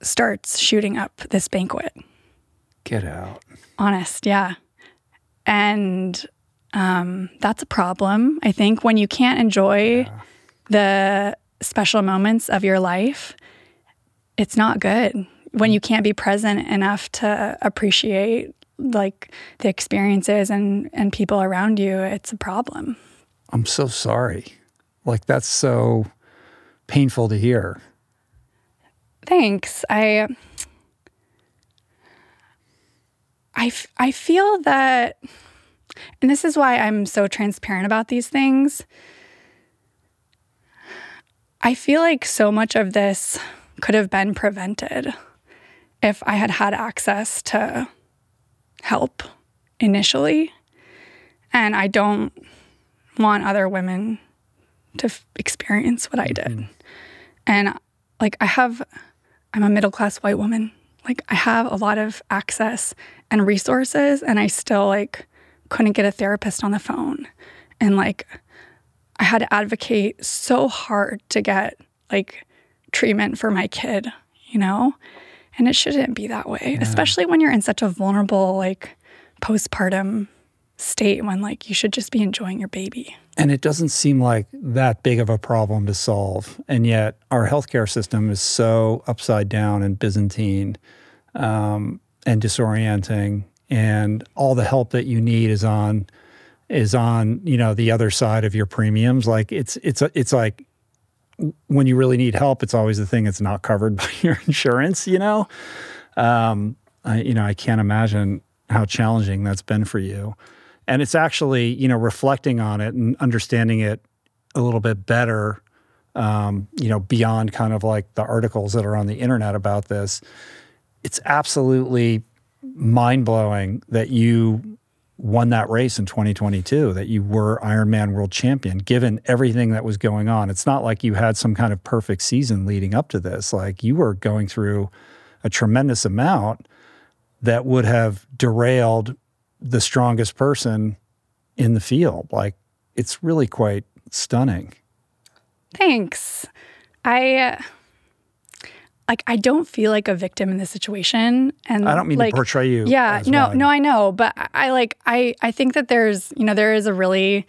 S1: starts shooting up this banquet?
S3: Get out.
S1: Honest, yeah. And um, that's a problem. I think when you can't enjoy yeah. the special moments of your life, it's not good. When you can't be present enough to appreciate like the experiences and, and people around you, it's a problem.
S3: I'm so sorry. Like that's so painful to hear.
S1: Thanks. I I, I feel that and this is why I'm so transparent about these things. I feel like so much of this could have been prevented if I had had access to help initially. And I don't want other women to f- experience what I did. Mm-hmm. And like, I have, I'm a middle class white woman. Like, I have a lot of access and resources, and I still like couldn't get a therapist on the phone. And like, I had to advocate so hard to get like treatment for my kid, you know? And it shouldn't be that way, yeah. especially when you're in such a vulnerable, like, postpartum state when like you should just be enjoying your baby.
S3: And it doesn't seem like that big of a problem to solve. And yet our healthcare system is so upside down and Byzantine um, and disorienting. And all the help that you need is on is on, you know, the other side of your premiums. Like it's it's it's like when you really need help, it's always the thing that's not covered [LAUGHS] by your insurance, you know? Um, I, you know, I can't imagine how challenging that's been for you and it's actually you know reflecting on it and understanding it a little bit better um, you know beyond kind of like the articles that are on the internet about this. It's absolutely mind-blowing that you won that race in 2022 that you were ironman world champion given everything that was going on. It's not like you had some kind of perfect season leading up to this. Like you were going through a tremendous amount that would have derailed the strongest person in the field. Like it's really quite stunning.
S1: Thanks. I like I don't feel like a victim in this situation and
S3: I don't mean
S1: like,
S3: to portray you.
S1: Yeah, no, no, I know, but I like I I think that there's, you know, there is a really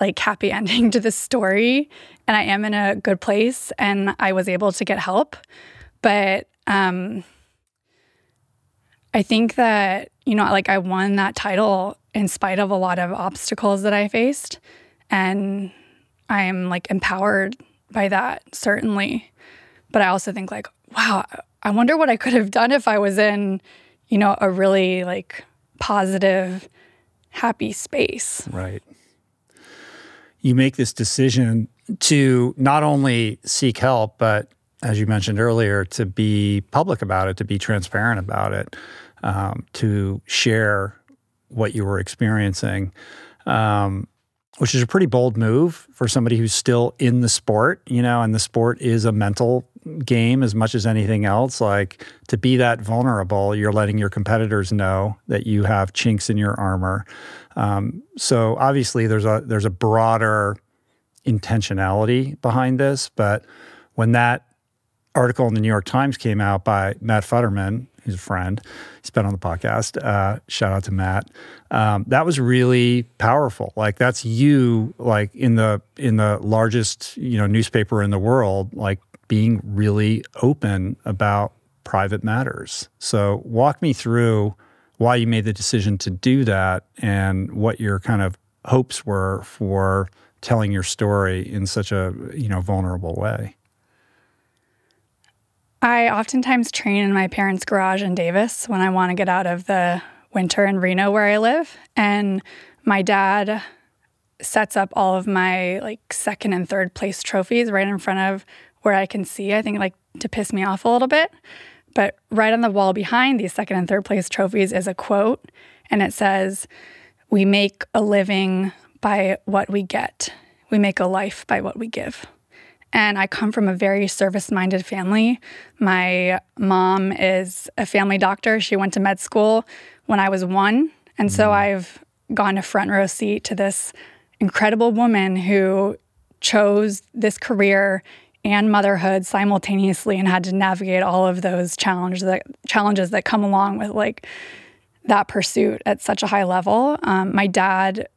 S1: like happy [LAUGHS] ending to this story and I am in a good place and I was able to get help. But um I think that, you know, like I won that title in spite of a lot of obstacles that I faced. And I am like empowered by that, certainly. But I also think, like, wow, I wonder what I could have done if I was in, you know, a really like positive, happy space.
S3: Right. You make this decision to not only seek help, but as you mentioned earlier, to be public about it, to be transparent about it, um, to share what you were experiencing, um, which is a pretty bold move for somebody who's still in the sport, you know, and the sport is a mental game as much as anything else. Like to be that vulnerable, you're letting your competitors know that you have chinks in your armor. Um, so obviously, there's a there's a broader intentionality behind this, but when that article in the New York Times came out by Matt Futterman, who's a friend, he's been on the podcast. Uh, shout out to Matt. Um, that was really powerful. Like that's you, like in the in the largest you know newspaper in the world, like being really open about private matters. So, walk me through why you made the decision to do that and what your kind of hopes were for telling your story in such a, you know, vulnerable way.
S1: I oftentimes train in my parents' garage in Davis when I want to get out of the winter in Reno where I live. And my dad sets up all of my like second and third place trophies right in front of where I can see, I think like to piss me off a little bit. But right on the wall behind these second and third place trophies is a quote, and it says, We make a living by what we get, we make a life by what we give. And I come from a very service minded family. My mom is a family doctor. She went to med school when I was one. And so mm. I've gone a front row seat to this incredible woman who chose this career and motherhood simultaneously and had to navigate all of those challenges that challenges that come along with like that pursuit at such a high level. Um, my dad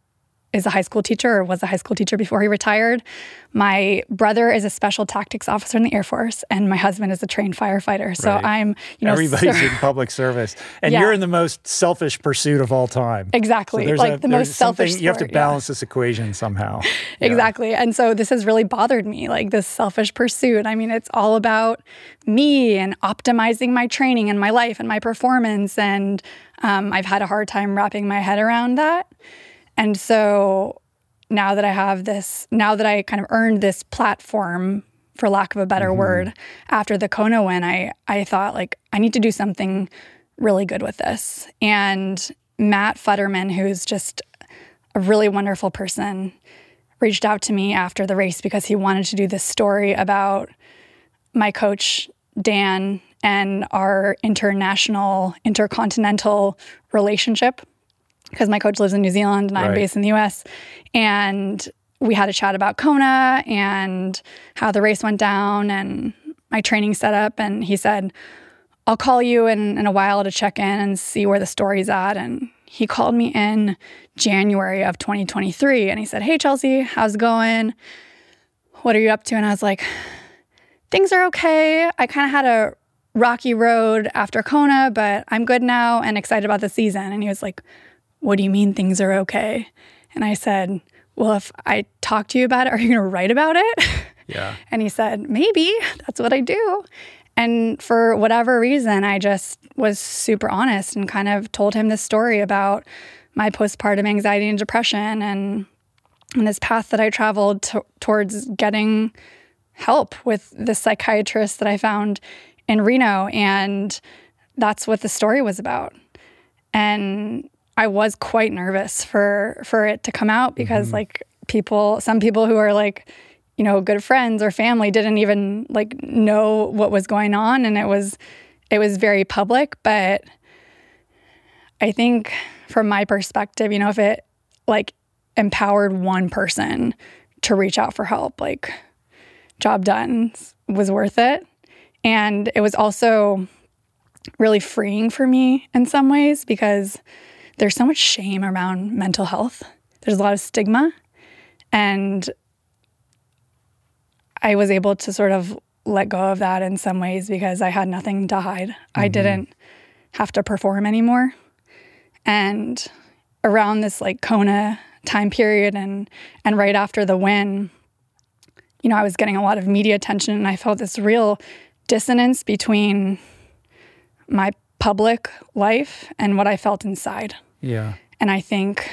S1: is a high school teacher or was a high school teacher before he retired. My brother is a special tactics officer in the Air Force, and my husband is a trained firefighter. So right. I'm, you know,
S3: everybody's in public service, and yeah. you're in the most selfish pursuit of all time.
S1: Exactly, so like a, the most selfish. Sport,
S3: you have to balance yeah. this equation somehow. [LAUGHS]
S1: exactly, yeah. and so this has really bothered me, like this selfish pursuit. I mean, it's all about me and optimizing my training and my life and my performance, and um, I've had a hard time wrapping my head around that. And so now that I have this, now that I kind of earned this platform, for lack of a better mm-hmm. word, after the Kona win, I, I thought like, I need to do something really good with this. And Matt Futterman, who's just a really wonderful person, reached out to me after the race because he wanted to do this story about my coach, Dan, and our international, intercontinental relationship because my coach lives in New Zealand and I'm based in the US. And we had a chat about Kona and how the race went down and my training setup. And he said, I'll call you in, in a while to check in and see where the story's at. And he called me in January of 2023 and he said, Hey, Chelsea, how's it going? What are you up to? And I was like, Things are okay. I kind of had a rocky road after Kona, but I'm good now and excited about the season. And he was like, what do you mean things are okay? And I said, Well, if I talk to you about it, are you going to write about it? [LAUGHS]
S3: Yeah.
S1: and he said, Maybe. That's what I do. And for whatever reason, I just was super honest and kind of told him this story about my postpartum anxiety and depression and, and this path that I traveled to, towards getting help with the psychiatrist that I found in Reno. And that's what the story was about. And I was quite nervous for for it to come out because mm-hmm. like people some people who are like you know good friends or family didn't even like know what was going on and it was it was very public but I think from my perspective you know if it like empowered one person to reach out for help like job done was worth it and it was also really freeing for me in some ways because there's so much shame around mental health. There's a lot of stigma. And I was able to sort of let go of that in some ways because I had nothing to hide. Mm-hmm. I didn't have to perform anymore. And around this like Kona time period and and right after the win, you know, I was getting a lot of media attention and I felt this real dissonance between my public life and what I felt inside.
S3: Yeah.
S1: And I think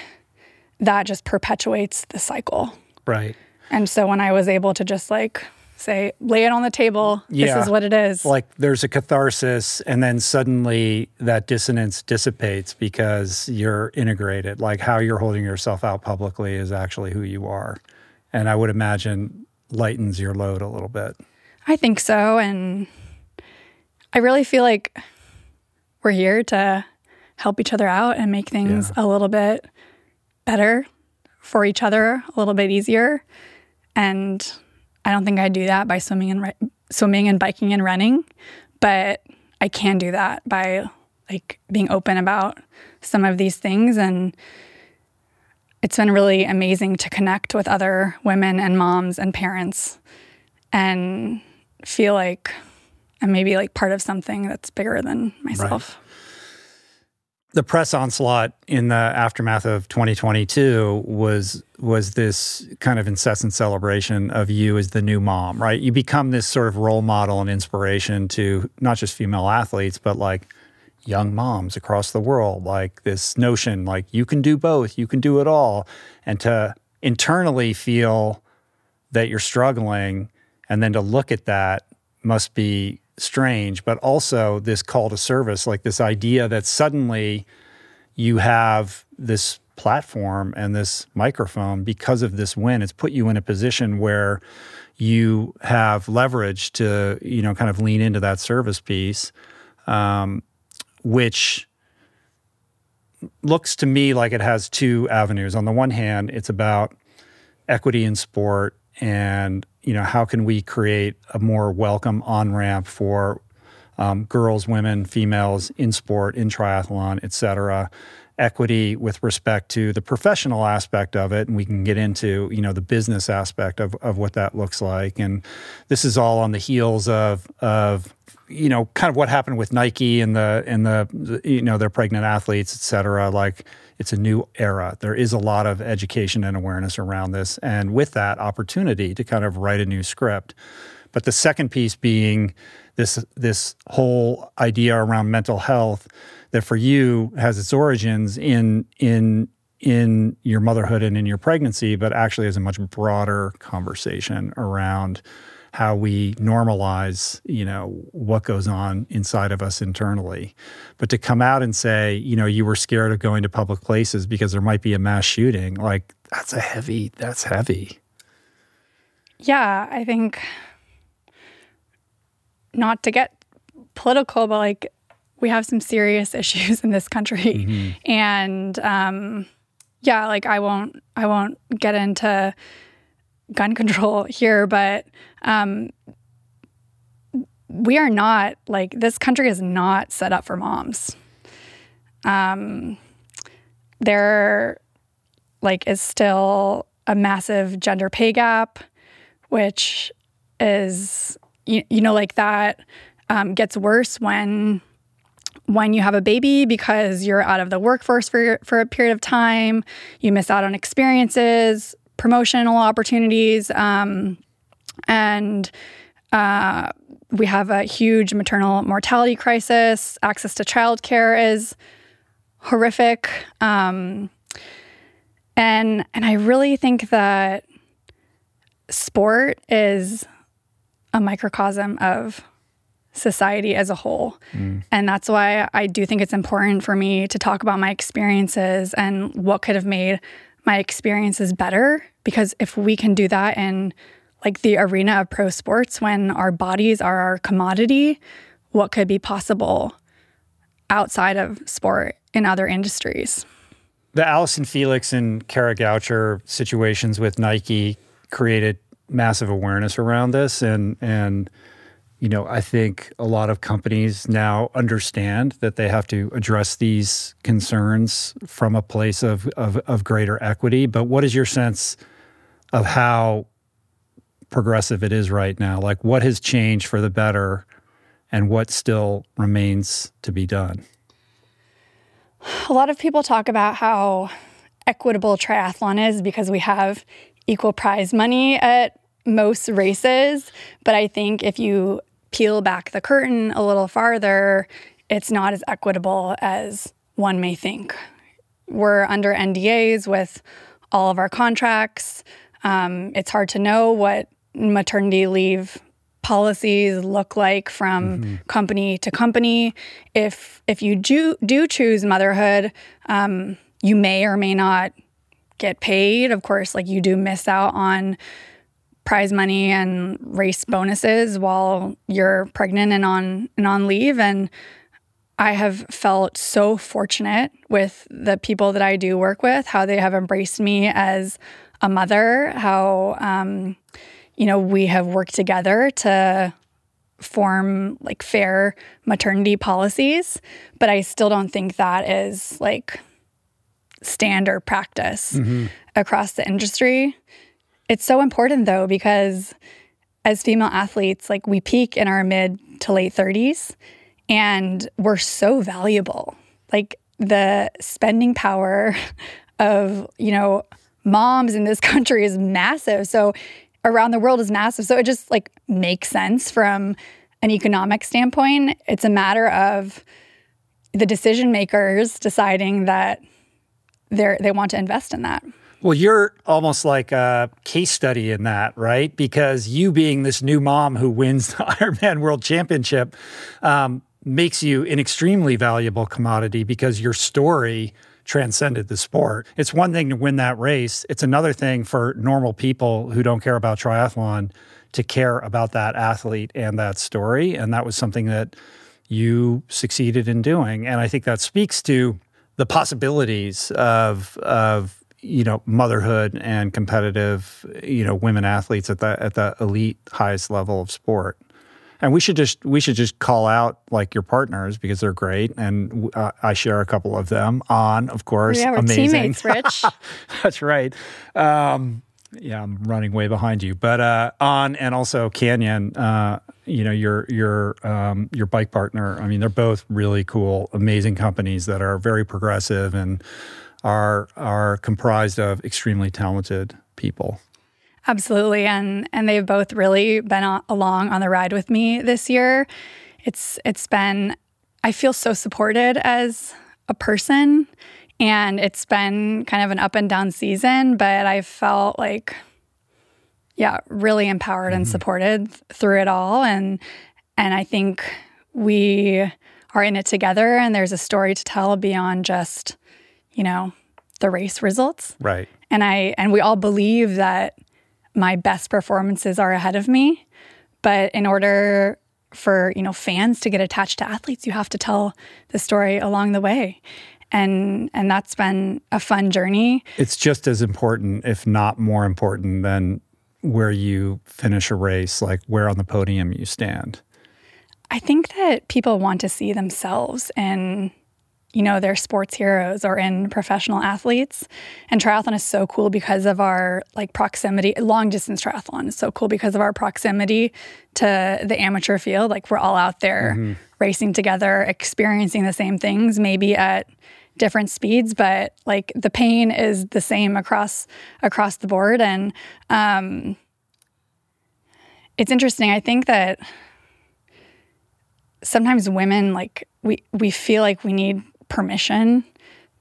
S1: that just perpetuates the cycle.
S3: Right.
S1: And so when I was able to just like say, lay it on the table,
S3: Yeah.
S1: this is what it is.
S3: Like there's a catharsis, and then suddenly that dissonance dissipates because you're integrated. Like how you're holding yourself out publicly is actually who you are. And I would imagine lightens your load a little bit.
S1: I think so. And I really feel like we're here to help each other out and make things a little bit better for each other, a little bit easier. And I don't think I do that by swimming and ri- swimming and biking and running, but I can do that by like being open about some of these things and it's been really amazing to connect with other women and moms and parents and feel like I'm maybe like part of something that's bigger than myself.
S3: The press onslaught in the aftermath of 2022 was was this kind of incessant celebration of you as the new mom, right? You become this sort of role model and inspiration to not just female athletes, but like young moms across the world. Like this notion, like you can do both, you can do it all, and to internally feel that you're struggling, and then to look at that must be strange, but also this call to service, like this idea that suddenly you have this platform and this microphone because of this win. It's put you in a position where you have leverage to, you know, kind of lean into that service piece, um, which looks to me like it has two avenues. On the one hand, it's about equity in sport and you know how can we create a more welcome on ramp for um, girls, women, females in sport, in triathlon, et cetera. Equity with respect to the professional aspect of it, and we can get into you know the business aspect of, of what that looks like. And this is all on the heels of of you know kind of what happened with Nike and the and the, you know their pregnant athletes, et cetera. Like it's a new era. There is a lot of education and awareness around this, and with that opportunity to kind of write a new script. But the second piece being this this whole idea around mental health that for you has its origins in in in your motherhood and in your pregnancy, but actually is a much broader conversation around how we normalize, you know, what goes on inside of us internally. But to come out and say, you know, you were scared of going to public places because there might be a mass shooting, like that's a heavy, that's heavy.
S1: Yeah, I think not to get political, but like we have some serious [LAUGHS] issues in this country, and um, yeah, like I won't, I won't get into gun [LAUGHS] control here, but um, we are not like this country is not set up for moms. Um, there, like, is still a massive gender pay gap, which is you, you know like that um, gets worse when when you have a baby because you're out of the workforce for for a period of time. You miss out on experiences, promotional opportunities, um, and uh, we have a huge maternal mortality crisis. Access to childcare is horrific, um, and and I really think that sport is a microcosm of society as a whole. Mm. And that's why I do think it's important for me to talk about my experiences and what could have made my experiences better. Because if we can do that in like the arena of pro sports when our bodies are our commodity, what could be possible outside of sport in other industries?
S3: The Allyson Felix and Kara Goucher situations with Nike created massive awareness around this and and you know, I think a lot of companies now understand that they have to address these concerns from a place of, of, of greater equity. But what is your sense of how progressive it is right now? Like, what has changed for the better and what still remains to be done?
S1: A lot of people talk about how equitable triathlon is because we have equal prize money at most races. But I think if you peel back the curtain a little farther, it's not as equitable as one may think. We're under NDAs with all of our contracts. Um, it's hard to know what maternity leave policies look like from mm-hmm. company to company. If if you do do choose motherhood, um, you may or may not get paid. Of course, like you do miss out on prize money and race bonuses while you're pregnant and on and on leave and I have felt so fortunate with the people that I do work with, how they have embraced me as a mother, how, um, you know, we have worked together to form like fair maternity policies. But I still don't think that is like standard practice mm-hmm. across the industry. It's so important though, because as female athletes, like we peak in our mid to late 30s and we're so valuable. Like the spending power [LAUGHS] of, you know, moms in this [LAUGHS] country is massive. So around the world is massive. So it just like makes sense from an economic standpoint. It's a matter of the decision makers deciding that they they want to invest in that.
S3: Well, you're almost like a case study in that, right? Because you being this new mom who wins the [LAUGHS] Ironman World Championship, um, makes you an extremely valuable commodity because your story transcended the sport. It's one thing to win that race, it's another thing for normal people who don't care about triathlon to care about that athlete and that story. And that was something that you succeeded in doing. And I think that speaks to the possibilities of, of you know motherhood and competitive you know women athletes at the at the elite highest level of sport and we should just we should just call out like your partners because they're great, and uh, I share a couple of them. On, of course,
S1: yeah, we're
S3: amazing.
S1: teammates, Rich. [LAUGHS]
S3: That's right. Um, yeah, I'm running way behind you, but uh, on and also Canyon. Uh, you know your your um, your bike partner. I mean, they're both really cool, amazing companies that are very progressive and are are comprised of extremely talented people.
S1: Absolutely, and and they've both really been along on the ride with me this year. It's it's been I feel so supported as a person, and it's been kind of an up and down season, but I felt like yeah, really empowered mm-hmm. and supported through it all, and and I think we are in it together, and there's a story to tell beyond just you know the race results,
S3: right?
S1: And I and we all believe that my best performances are ahead of me. But in order for, you know, fans to get attached to athletes, you have to tell the story along the way. And and that's been a fun journey.
S3: It's just as important, if not more important than where you finish a race, like where on the podium you stand.
S1: I think that people want to see themselves in you know, they're sports heroes or in professional athletes. And triathlon is so cool because of our like proximity. Long distance triathlon is so cool because of our proximity to the amateur field. Like we're all out there mm-hmm. racing together, experiencing the same things, maybe at different speeds, but like the pain is the same across across the board. And um, it's interesting. I think that sometimes women like we we feel like we need permission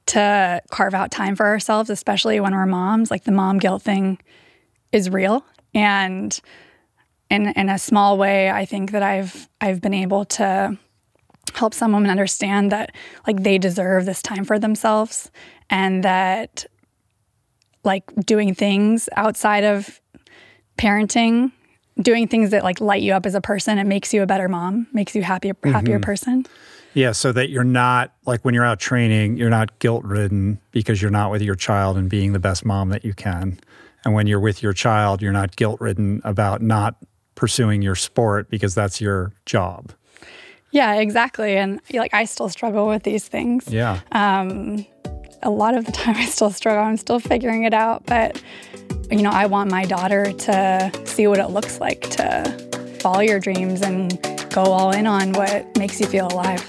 S1: to carve out time for ourselves, especially when we're moms. Like the mom guilt thing is real. And in in a small way, I think that I've I've been able to help someone understand that like they deserve this time for themselves and that like doing things outside of parenting doing things that like light you up as a person it makes you a better mom makes you happier happier mm-hmm. person
S3: yeah, so that you're not like when you're out training, you're not guilt ridden because you're not with your child and being the best mom that you can. And when you're with your child, you're not guilt ridden about not pursuing your sport because that's your job.
S1: Yeah, exactly. And like I still struggle with these things.
S3: Yeah.
S1: Um, a lot of the time [LAUGHS] I still struggle. I'm still figuring it out. But, you know, I want my daughter to see what it looks like to follow your dreams and go all in on what makes you feel alive.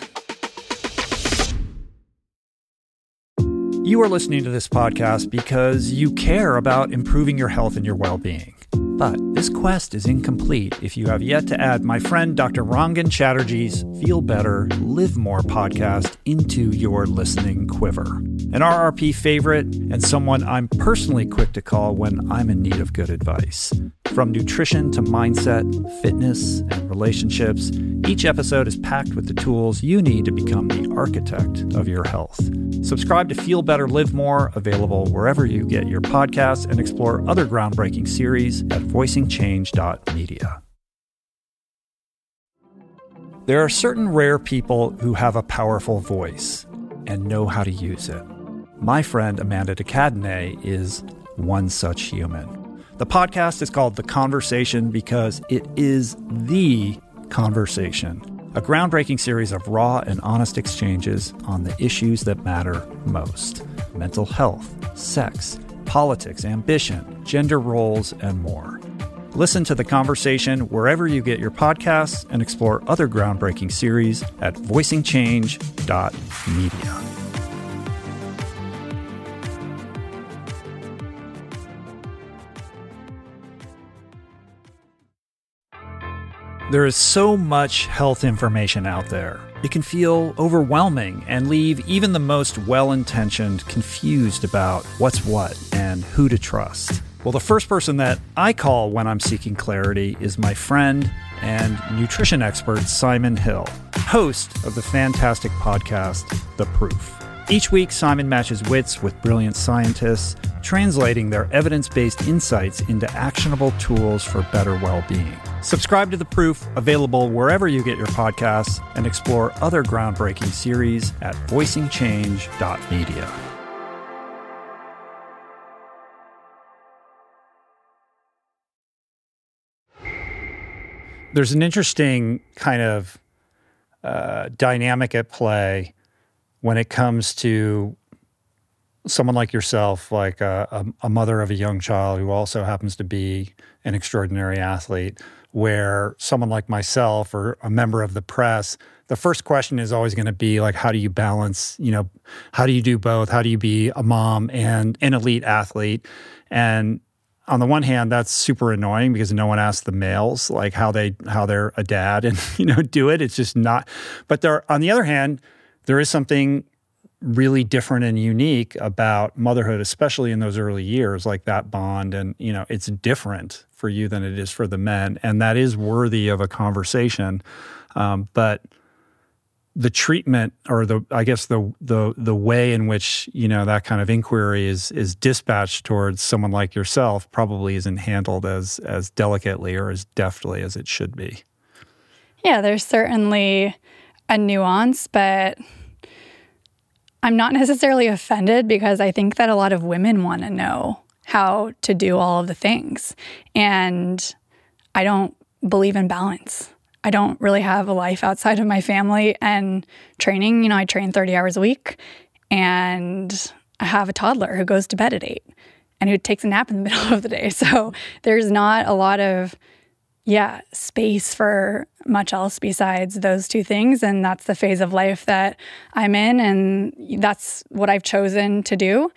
S3: You are listening to this podcast because you care about improving your health and your well being. But this quest is incomplete if you have yet to add my friend Dr. Rangan Chatterjee's Feel Better, Live More podcast into your listening quiver. An RRP favorite and someone I'm personally quick to call when I'm in need of good advice. From nutrition to mindset, fitness, and relationships, each episode is packed with the tools you need to become the architect of your health. Subscribe to Feel Better, Live More, available wherever you get your podcasts, and explore other groundbreaking series at voicingchange.media. There are certain rare people who have a powerful voice and know how to use it. My friend Amanda de Cadenet is one such human. The podcast is called The Conversation because it is the conversation, a groundbreaking series of raw and honest exchanges on the issues that matter most mental health, sex, politics, ambition, gender roles, and more. Listen to the conversation wherever you get your podcasts and explore other groundbreaking series at voicingchange.media. There is so much health information out there. It can feel overwhelming and leave even the most well intentioned confused about what's what and who to trust. Well, the first person that I call when I'm seeking clarity is my friend and nutrition expert, Simon Hill, host of the fantastic podcast, The Proof. Each week, Simon matches wits with brilliant scientists, translating their evidence based insights into actionable tools for better well being. Subscribe to The Proof, available wherever you get your podcasts, and explore other groundbreaking series at voicingchange.media. There's an interesting kind of uh, dynamic at play when it comes to someone like yourself, like a, a, mother of a young child who also happens to be an extraordinary athlete, where someone like myself or a member of the press, the first question is always going to be like, how do you balance, you know, how do you do both? How do you be a mom and an elite athlete? And on the one hand, that's super annoying because no one asks the males like how they how they're a dad and [LAUGHS] you know do it. It's just not. But there, on the other hand, there is something really different and unique about motherhood, especially in those early years, like that bond. And, you know, it's different for you than it is for the men. And that is worthy of a conversation. Um, but the treatment or the I guess the the the way in which you know that kind of inquiry is is dispatched towards someone like yourself probably isn't handled as as delicately or as deftly as it should be.
S1: Yeah, there's certainly a nuance, but I'm not necessarily offended because I think that a lot of women want to know how to do all of the things. And I don't believe in balance. I don't really have a life outside of my family and training. You know, I train 30 hours a week and I have a toddler who goes to bed at eight and who takes a nap in the [LAUGHS] middle of the day. So there's not a lot of yeah, space for much else besides those two things. And that's the phase of life that I'm in. And that's what I've chosen to do.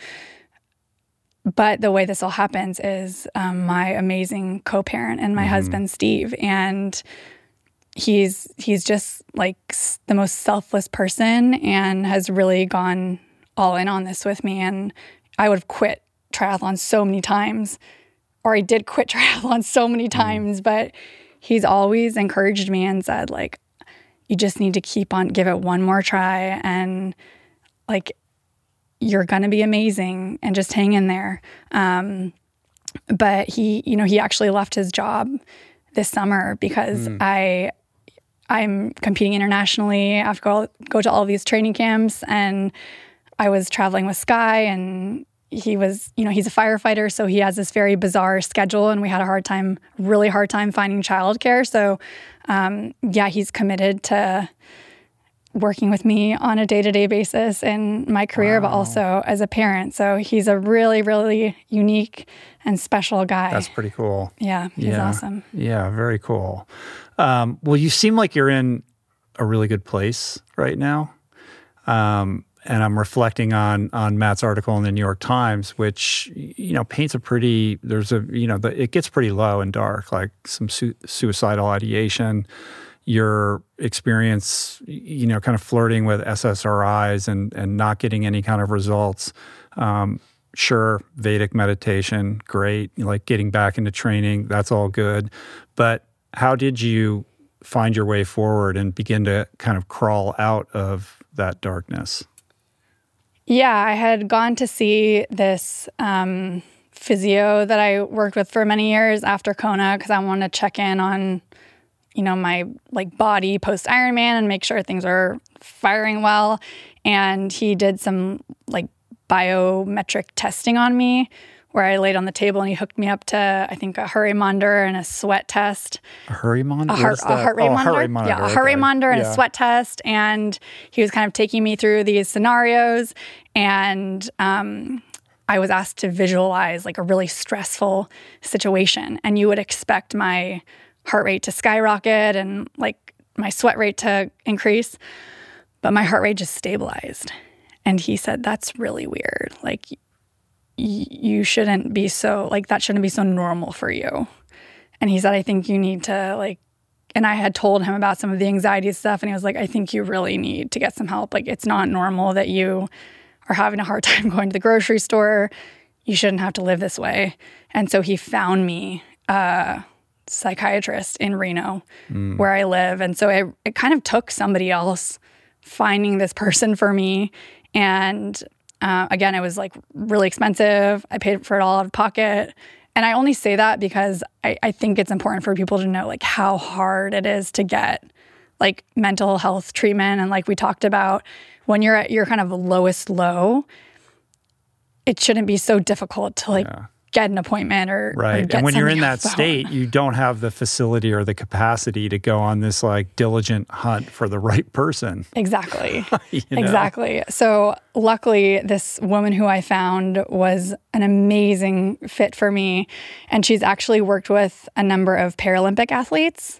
S1: But the way this all happens is um, my amazing co parent and my mm-hmm. husband, Steve. And he's he's just like the most selfless person and has really gone all in on this with me and I would have quit triathlon so many times or I did quit [LAUGHS] triathlon so many mm. times, but he's always encouraged me and said, like, you just need to keep on, give it one more try. And like, you're going to be amazing and just hang in there. Um, but he, you know, he actually left his job this summer because mm. I, I'm competing internationally. I have to go, go to all these training camps and I was traveling with Skye and he was, you know, he's a firefighter, so he has this very bizarre schedule, and we had a hard time, really hard time finding childcare. So, um, yeah, he's committed to working with me on a day to day basis in my career, wow. but also as a parent. So he's a really, really unique and special guy.
S3: That's pretty cool.
S1: Yeah, he's
S3: yeah.
S1: awesome.
S3: Yeah, very cool. Um, well, you seem like you're in a really good place right now. Um, and I'm reflecting on on Matt's article in the New York Times, which you know paints a pretty there's a you know the, it gets pretty low and dark, like some su- suicidal ideation. Your experience, you know, kind of flirting with SSRIs and and not getting any kind of results. Um, sure, Vedic meditation, great. Like getting back into training, that's all good. But how did you find your way forward and begin to kind of crawl out of that darkness?
S1: Yeah, I had gone to see this um, physio that I worked with for many years after Kona because I wanted to check in on, you know, my like body post Ironman and make sure things are firing well. And he did some like biometric testing on me where I laid on the table and he hooked me up to I think a hurry monitor and a sweat test.
S3: A hurry monitor?
S1: A heart, a heart rate oh, monitor. Monitor. Yeah, a heart rate monitor and yeah. a sweat test. And he was kind of taking me through these scenarios and um, I was asked to visualize like a really stressful situation. And you would expect my heart rate to skyrocket and like my sweat rate to increase. But my heart rate just stabilized. And he said, That's really weird. Like, you shouldn't be so like that shouldn't be so normal for you and he said i think you need to like and i had told him about some of the anxiety stuff and he was like i think you really need to get some help like it's not normal that you are having a hard [LAUGHS] time going to the grocery store you shouldn't have to live this way and so he found me a psychiatrist in reno mm. where i live and so it, it kind of took somebody else finding this person for me and uh, again, it was like really expensive. I paid for it all out of pocket. And I only say that because I, I think it's important for people to know like how hard it is to get like mental health treatment. And like we talked about, when you're at your kind of lowest low, it shouldn't be so difficult to like yeah get an appointment or
S3: right.
S1: Or
S3: and when you're in that
S1: phone.
S3: state, you don't have the facility or the capacity to go on this like diligent hunt for the right person. [LAUGHS]
S1: Exactly. you know? Exactly. So luckily, this woman who I found was an amazing fit for me, and she's actually worked with a number of Paralympic athletes.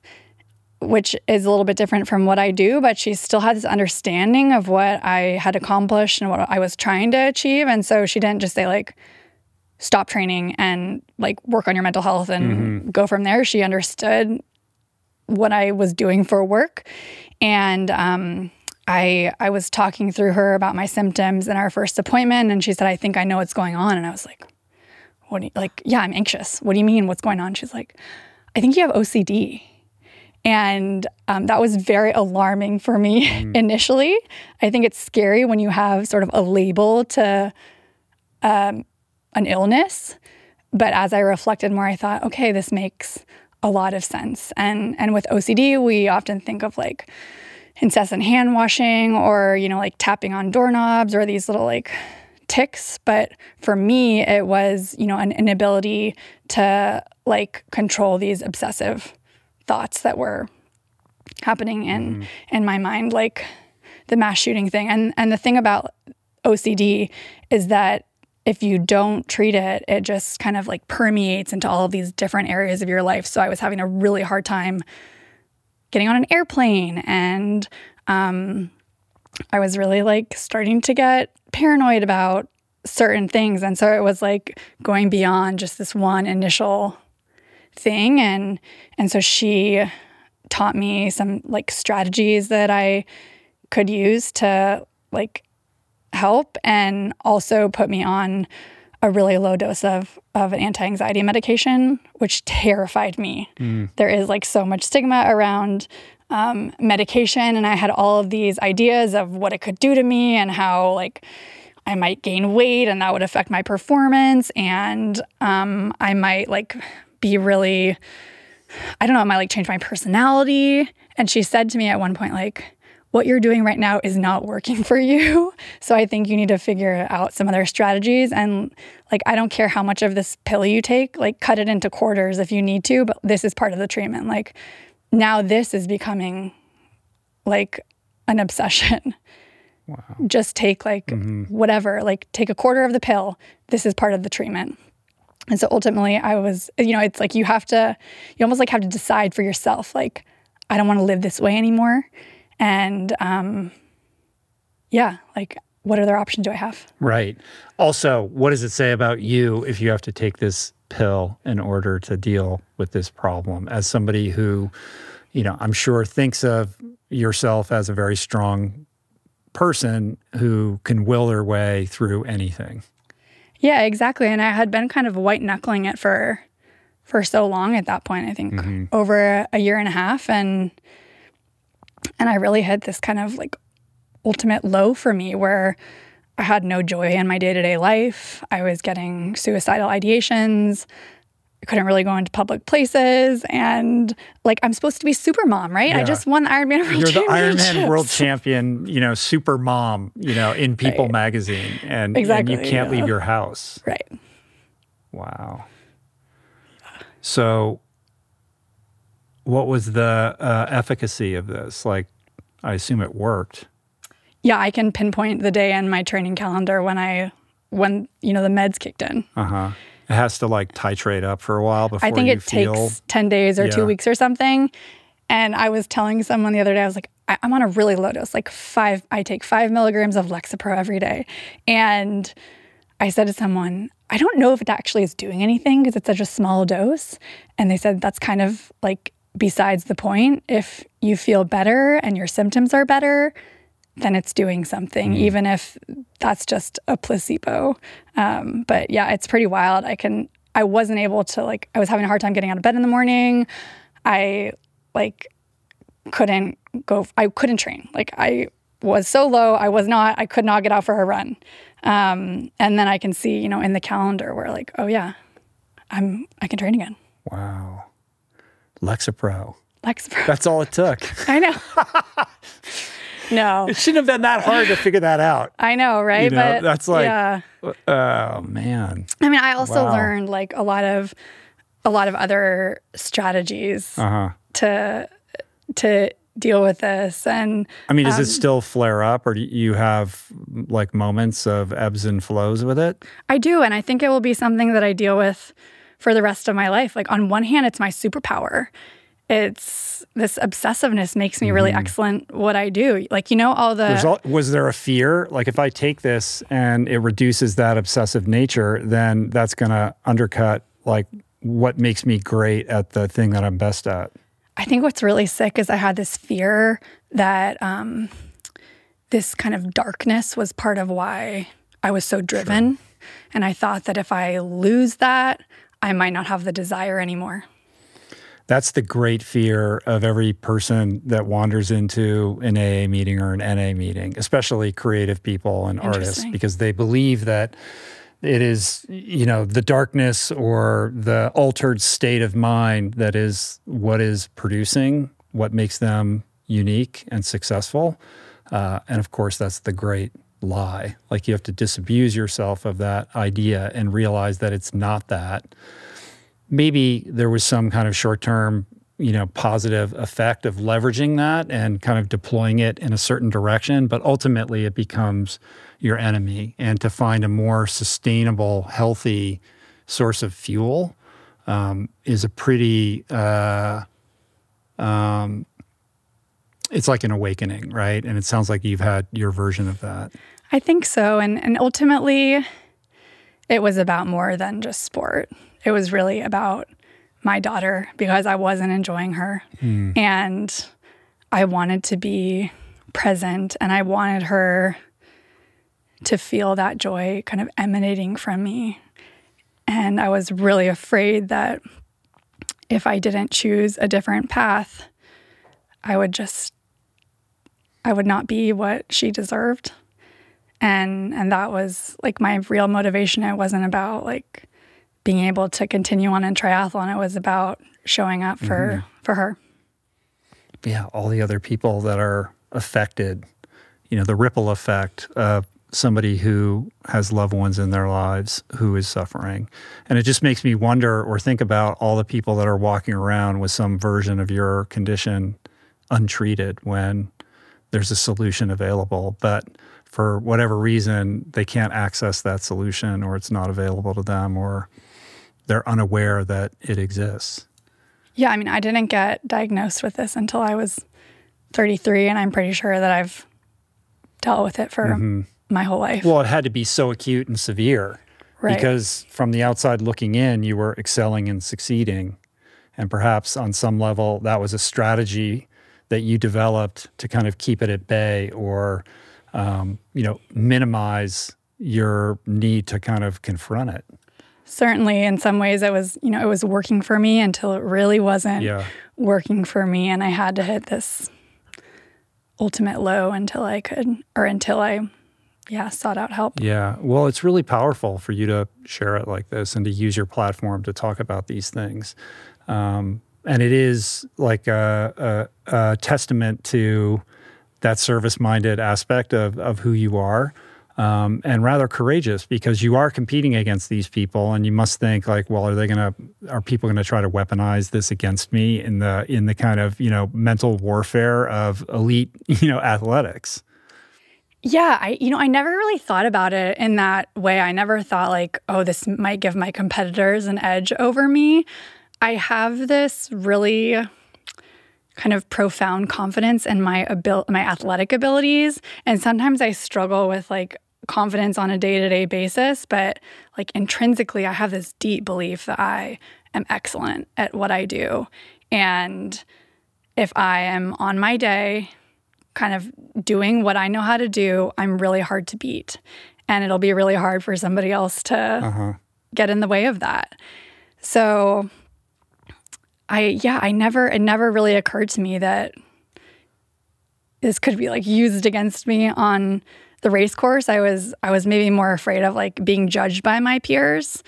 S1: Which is a little bit different from what I do, but she still had this understanding of what I had accomplished and what I was trying to achieve. And so she didn't just say, like, stop training and like work on your mental health and mm-hmm. go from there. She understood what I was doing for work. And um, I I was talking through her about my symptoms in our first appointment and she said, I think I know what's going on. And I was like, what do you, like, yeah, I'm anxious. What do you mean? What's going on? She's like, I think you have OCD. And um, that was very alarming for me mm. [LAUGHS] initially. I think it's scary when you have sort of a label to um, an illness. But as I reflected more, I thought, okay, this makes a lot of sense. And and with OCD, we often think of like incessant hand washing or, you know, like tapping on doorknobs or these little like ticks. But for me, it was, you know, an inability to like control these obsessive thoughts that were happening in mm. in my mind, like the mass shooting thing. And and the thing about OCD is that if you don't treat it, it just kind of like permeates into all of these different areas of your life. So I was having a really hard time getting on an airplane and um, I was really like starting to get paranoid about certain things. And so it was like going beyond just this one initial thing. And and so she taught me some like strategies that I could use to like help and also put me on a really low dose of of an anti-anxiety medication, which terrified me. Mm. There is like so much stigma around um, medication, and I had all of these ideas of what it could do to me and how like I might gain weight and that would affect my performance, and um, I might like be really, I don't know, I might like change my personality. And she said to me at one point, like, what you're doing right now is not working [LAUGHS] for you. So I think you need to figure out some other strategies. And like, I don't care how much of this pill you take, like, cut it into quarters if you need to, but this is part of the treatment. Like, now this is becoming like an obsession. Wow. Just take like mm-hmm. whatever, like, take a quarter of the pill. This is part of the treatment. And so ultimately, I was, you know, it's like you have to, you almost like have to decide for yourself, like, I don't want to live this way anymore. And um, yeah, like what other option do I have?
S3: Right. Also, what does it say about you if you have to take this pill in order to deal with this problem? As somebody who, you know, I'm sure thinks of yourself as a very strong person who can will their way through anything.
S1: Yeah, exactly. And I had been kind of white knuckling it for for so long at that point. I think
S3: Mm-hmm.
S1: over a year and a half, and and I really hit this kind of like ultimate low for me where I had no joy in my day to day life. I was getting suicidal ideations. I couldn't really go into public places, and like I'm supposed to be super mom, right? I just won the Ironman World
S3: You're the Ironman world champion, you know, super mom, you know, in People
S1: Right.
S3: magazine, and,
S1: Exactly,
S3: and you can't
S1: yeah.
S3: leave your house.
S1: Right.
S3: Wow. So, what was the uh, efficacy of this? Like, I assume it worked.
S1: Yeah, I can pinpoint the day in my training calendar when I when you know the meds kicked in.
S3: Uh huh. It has to like titrate up for a while before
S1: I think it
S3: feel.
S1: takes 10 days or
S3: Yeah.
S1: two weeks or something. And I was telling someone the other day, I was like, I- I'm on a really low dose, like five, I take five milligrams of Lexapro every day. And I said to someone, I don't know if it actually is doing anything because it's such a small dose. And they said, that's kind of like besides the point. If you feel better and your symptoms are better, then it's doing something, even if that's just a placebo. Um, but yeah, it's pretty wild. I can, I wasn't able to like, I was having a hard time getting out of bed in the morning. I like couldn't go, I couldn't train. Like I was so low, I was not, I could not get out for a run. Um, and then I can see, you know, in the calendar where like, oh yeah, I'm, I can train again.
S3: Wow. Lexapro.
S1: Lexapro.
S3: That's all it took. [LAUGHS]
S1: I know. [LAUGHS] no,
S3: it shouldn't have been that hard to figure that out.
S1: I know, right?
S3: You know,
S1: but
S3: that's like-
S1: yeah.
S3: Oh man.
S1: I mean, I also
S3: Wow.
S1: learned like a lot of a lot of other strategies
S3: Uh huh.
S1: to to deal with this and
S3: I mean, does
S1: Um,
S3: it still flare up, or do you have like moments of ebbs and flows with it?
S1: I do and I think it will be something that I deal with for the rest of my life. Like on one hand, it's my superpower. It's this obsessiveness makes me really excellent what I do. Like you know all the
S3: was there a fear? Like, if I take this and it reduces that obsessive nature, then that's going to undercut like what makes me great at the thing that I'm best at.
S1: I think what's really sick is I had this fear that um, this kind of darkness was part of why I was so driven. And I thought that if I lose that, I might not have the desire anymore.
S3: That's the great fear of every person that wanders into an AA meeting or an NA meeting, especially creative people and artists, because they believe that it is, you know, the darkness or the altered state of mind that is what is producing what makes them unique and successful. Uh, and of course, that's the great lie. Like you have to disabuse yourself of that idea and realize that it's not that maybe there was some kind of short term, you know, positive effect of leveraging that and kind of deploying it in a certain direction, but ultimately it becomes your enemy. And to find a more sustainable, healthy source of fuel um, is a pretty, uh, um, it's like an awakening, right? And it sounds like you've had your version of that.
S1: I think so. And, and ultimately, it was about more than just sport. It was really about my daughter because I wasn't enjoying her. Hmm. And I wanted to be present and I wanted her to feel that joy kind of emanating from me. And I was really afraid that if I didn't choose a different path, I would just I would not be what she deserved. And and that was like my real motivation. It wasn't about like being able to continue on in triathlon. It was about showing up for mm-hmm. for her.
S3: yeah, all the other people that are affected, you know, the ripple effect of somebody who has loved ones in their lives who is suffering. And it just makes me wonder or think about all the people that are walking around with some version of your condition untreated when there's a solution available. But for whatever reason, they can't access that solution or it's not available to them or they're unaware that it exists.
S1: Yeah, I mean, I didn't get diagnosed with this until I was 33, and I'm pretty sure that I've dealt with it for my whole life.
S3: Well, it had to be so acute and severe
S1: right.
S3: because from the outside looking in, you were excelling and succeeding. And perhaps on some level, that was a strategy that you developed to kind of keep it at bay or, um, you know, minimize your need to kind of confront it.
S1: Certainly, in some ways, it was you know it was working for me until it really wasn't
S3: Yeah.
S1: working for me, and I had to hit this ultimate low until I could, or until I, yeah, sought out help.
S3: Yeah. Well, it's really powerful for you to share it like this and to use your platform to talk about these things. Um, and it is like a, a, a testament to that service minded aspect of, of who you are. Um, and rather courageous because you are competing against these people, and you must think like, well, are they going to, are people going to try to weaponize this against me in the in the kind of you know mental warfare of elite [LAUGHS] you know athletics?
S1: Yeah, I you know I never really thought about it in that way. I never thought like, oh, this might give my competitors an edge over me. I have this really kind of profound confidence in my abil- my athletic abilities, and sometimes I struggle with like confidence on a day-to-day basis, but like intrinsically I have this deep belief that I am excellent at what I do. And if I am on my day kind of doing what I know how to do, I'm really hard to beat. And it'll be really hard for somebody else to
S3: Uh-huh.
S1: get in the way of that. So I yeah, I never it never really occurred to me that this could be like used against me on the race course. I was I was maybe more afraid of like being judged by my peers.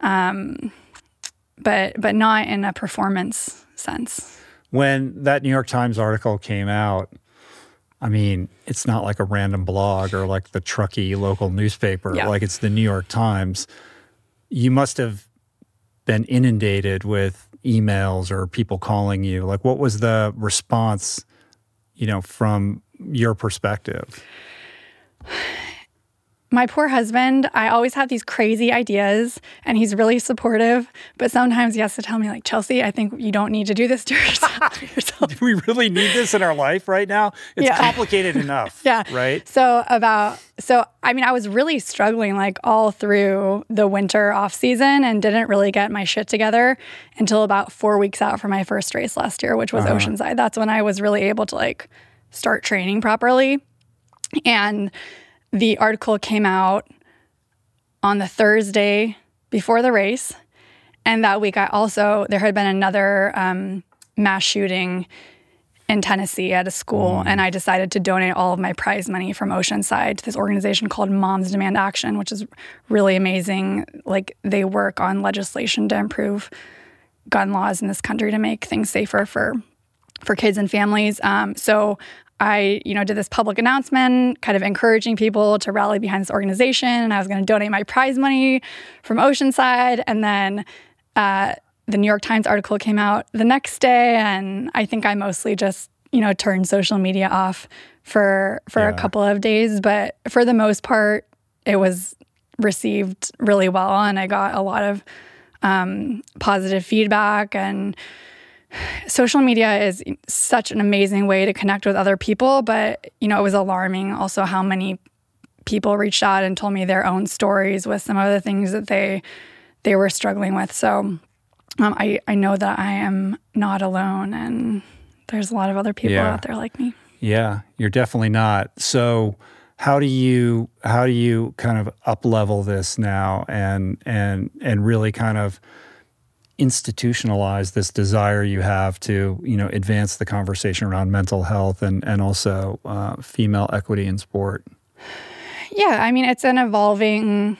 S1: Um but but not in a performance sense.
S3: when that New York Times article came out, I mean, it's not like a random blog or like the Truckee local newspaper,
S1: Yeah.
S3: like it's the New York Times. You must have been inundated with emails or people calling you. Like, what was the response, you know, from your perspective?
S1: My poor husband, I always have these crazy ideas and he's really supportive, but sometimes he has to tell me like, "Chelsea, I think you don't need to do this to [LAUGHS] yourself." [LAUGHS]
S3: Do we really need this in our life right now? It's
S1: Yeah.
S3: complicated [LAUGHS] enough.
S1: Yeah.
S3: Right?
S1: So about so I mean I was really struggling like all through the winter off season and didn't really get my shit together until about 4 weeks out from my first race last year, which was uh-huh. Oceanside. That's when I was really able to like start training properly. And the article came out on the Thursday before the race. And that week, I also, there had been another um, mass shooting in Tennessee at a school, and I decided to donate all of my prize money from Oceanside to this organization called Moms Demand Action, which is really amazing. Like, they work on legislation to improve gun laws in this country to make things safer for for kids and families. Um, so I, you know, did this public announcement, kind of encouraging people to rally behind this organization, and I was going to donate my prize money from Oceanside, and then uh, the New York Times article came out the next day, and I think I mostly just, you know, turned social media off for for a couple of days, but for the most part, it was received really well, and I got a lot of um, positive feedback. And social media is such an amazing way to connect with other people but you know it was alarming also how many people reached out and told me their own stories with some of the things that they they were struggling with so um, I, I know that i am not alone and there's a lot of other people
S3: Yeah.
S1: out there like me
S3: Yeah, you're definitely not. So how do you how do you kind of up level this now and and and really kind of institutionalize this desire you have to you know advance the conversation around mental health and and also uh, female equity in sport?
S1: Yeah, I mean, it's an evolving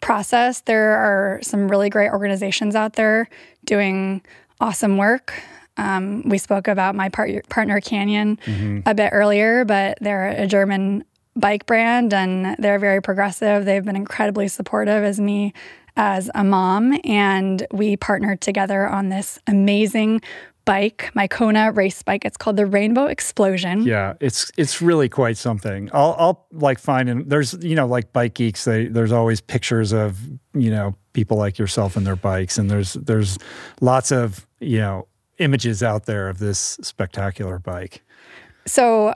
S1: process. There are some really great organizations out there doing awesome work. Um, we spoke about my part- partner Canyon a bit earlier, but they're a German bike brand and they're very progressive. They've been incredibly supportive as me as a mom, and we partnered together on this amazing bike, my Kona race bike. It's called the Rainbow Explosion.
S3: Yeah, it's it's really quite something. I'll I'll like find and there's you know like bike geeks. They there's always pictures of you know people like yourself and their bikes, and there's there's lots of you know images out there of this spectacular bike.
S1: So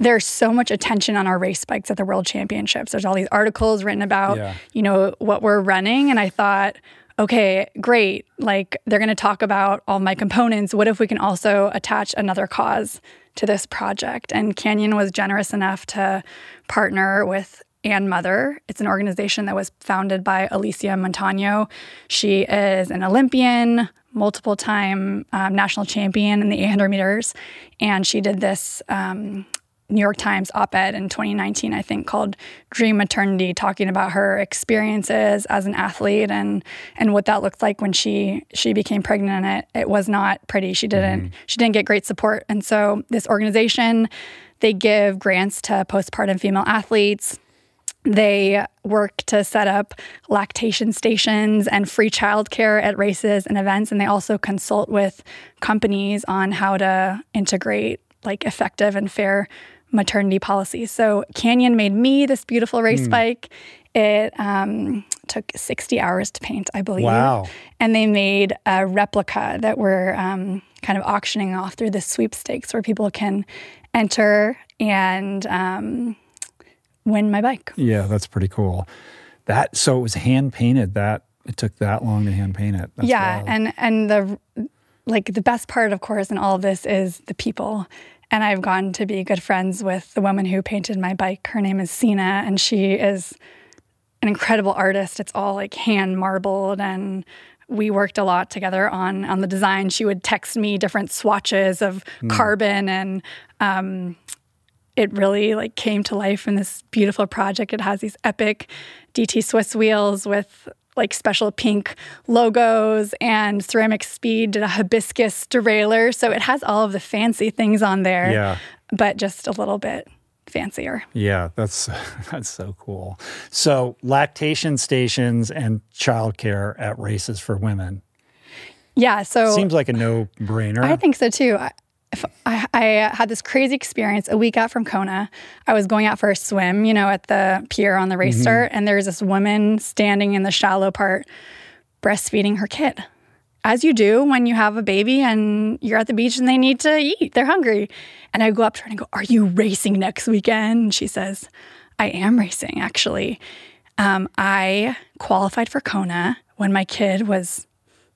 S1: there's so much attention on our race bikes at the World Championships. There's all these articles written about,
S3: Yeah.
S1: you know, what we're running. And I thought, okay, great. Like they're going to talk about all my components. What if we can also attach another cause to this project? And Canyon was generous enough to partner with &Mother. It's an organization that was founded by Alysia Montaño. She is an Olympian, multiple time um, national champion in the 800 meters. And she did this um, New York Times op ed in 2019, I think, called Dream Maternity, talking about her experiences as an athlete and and what that looked like when she she became pregnant. And it, it was not pretty. She didn't mm-hmm. she didn't get great support. And so this organization, they give grants to postpartum female athletes. They work to set up lactation stations and free childcare at races and events. And they also consult with companies on how to integrate like effective and fair maternity policy. So Canyon made me this beautiful race bike. It um, took 60 hours to paint, I believe.
S3: Wow.
S1: And they made a replica that we're um, kind of auctioning off through the sweepstakes where people can enter and um, win my bike.
S3: Yeah, that's pretty cool. That so it was hand painted. That it took that long to hand paint it. That's
S1: yeah,
S3: wild.
S1: and and the like the best part, of course, in all of this is the people. And I've gotten to be good friends with the woman who painted my bike. Her name is Sina, and she is an incredible artist. It's all like hand marbled and we worked a lot together on on the design. She would text me different swatches of carbon and um, it really like came to life in this beautiful project. It has these epic DT Swiss wheels with like special pink logos and CeramicSpeed did a hibiscus derailleur. So it has all of the fancy things on there,
S3: Yeah.
S1: but just a little bit fancier.
S3: Yeah, that's [LAUGHS] that's so cool. So lactation stations and childcare at races for women
S1: Yeah. So
S3: seems like a no brainer.
S1: I think so too. I, I, I had this crazy experience a week out from Kona. I was going out for a swim, you know, at the pier on the race
S3: Mm-hmm.
S1: start, and there's this woman standing in the shallow part breastfeeding her kid. As you do when you have a baby and you're at the beach and they need to eat, they're hungry. And I go up to her and I go, Are you racing next weekend? And she says, I am racing, actually. Um, I qualified for Kona when my kid was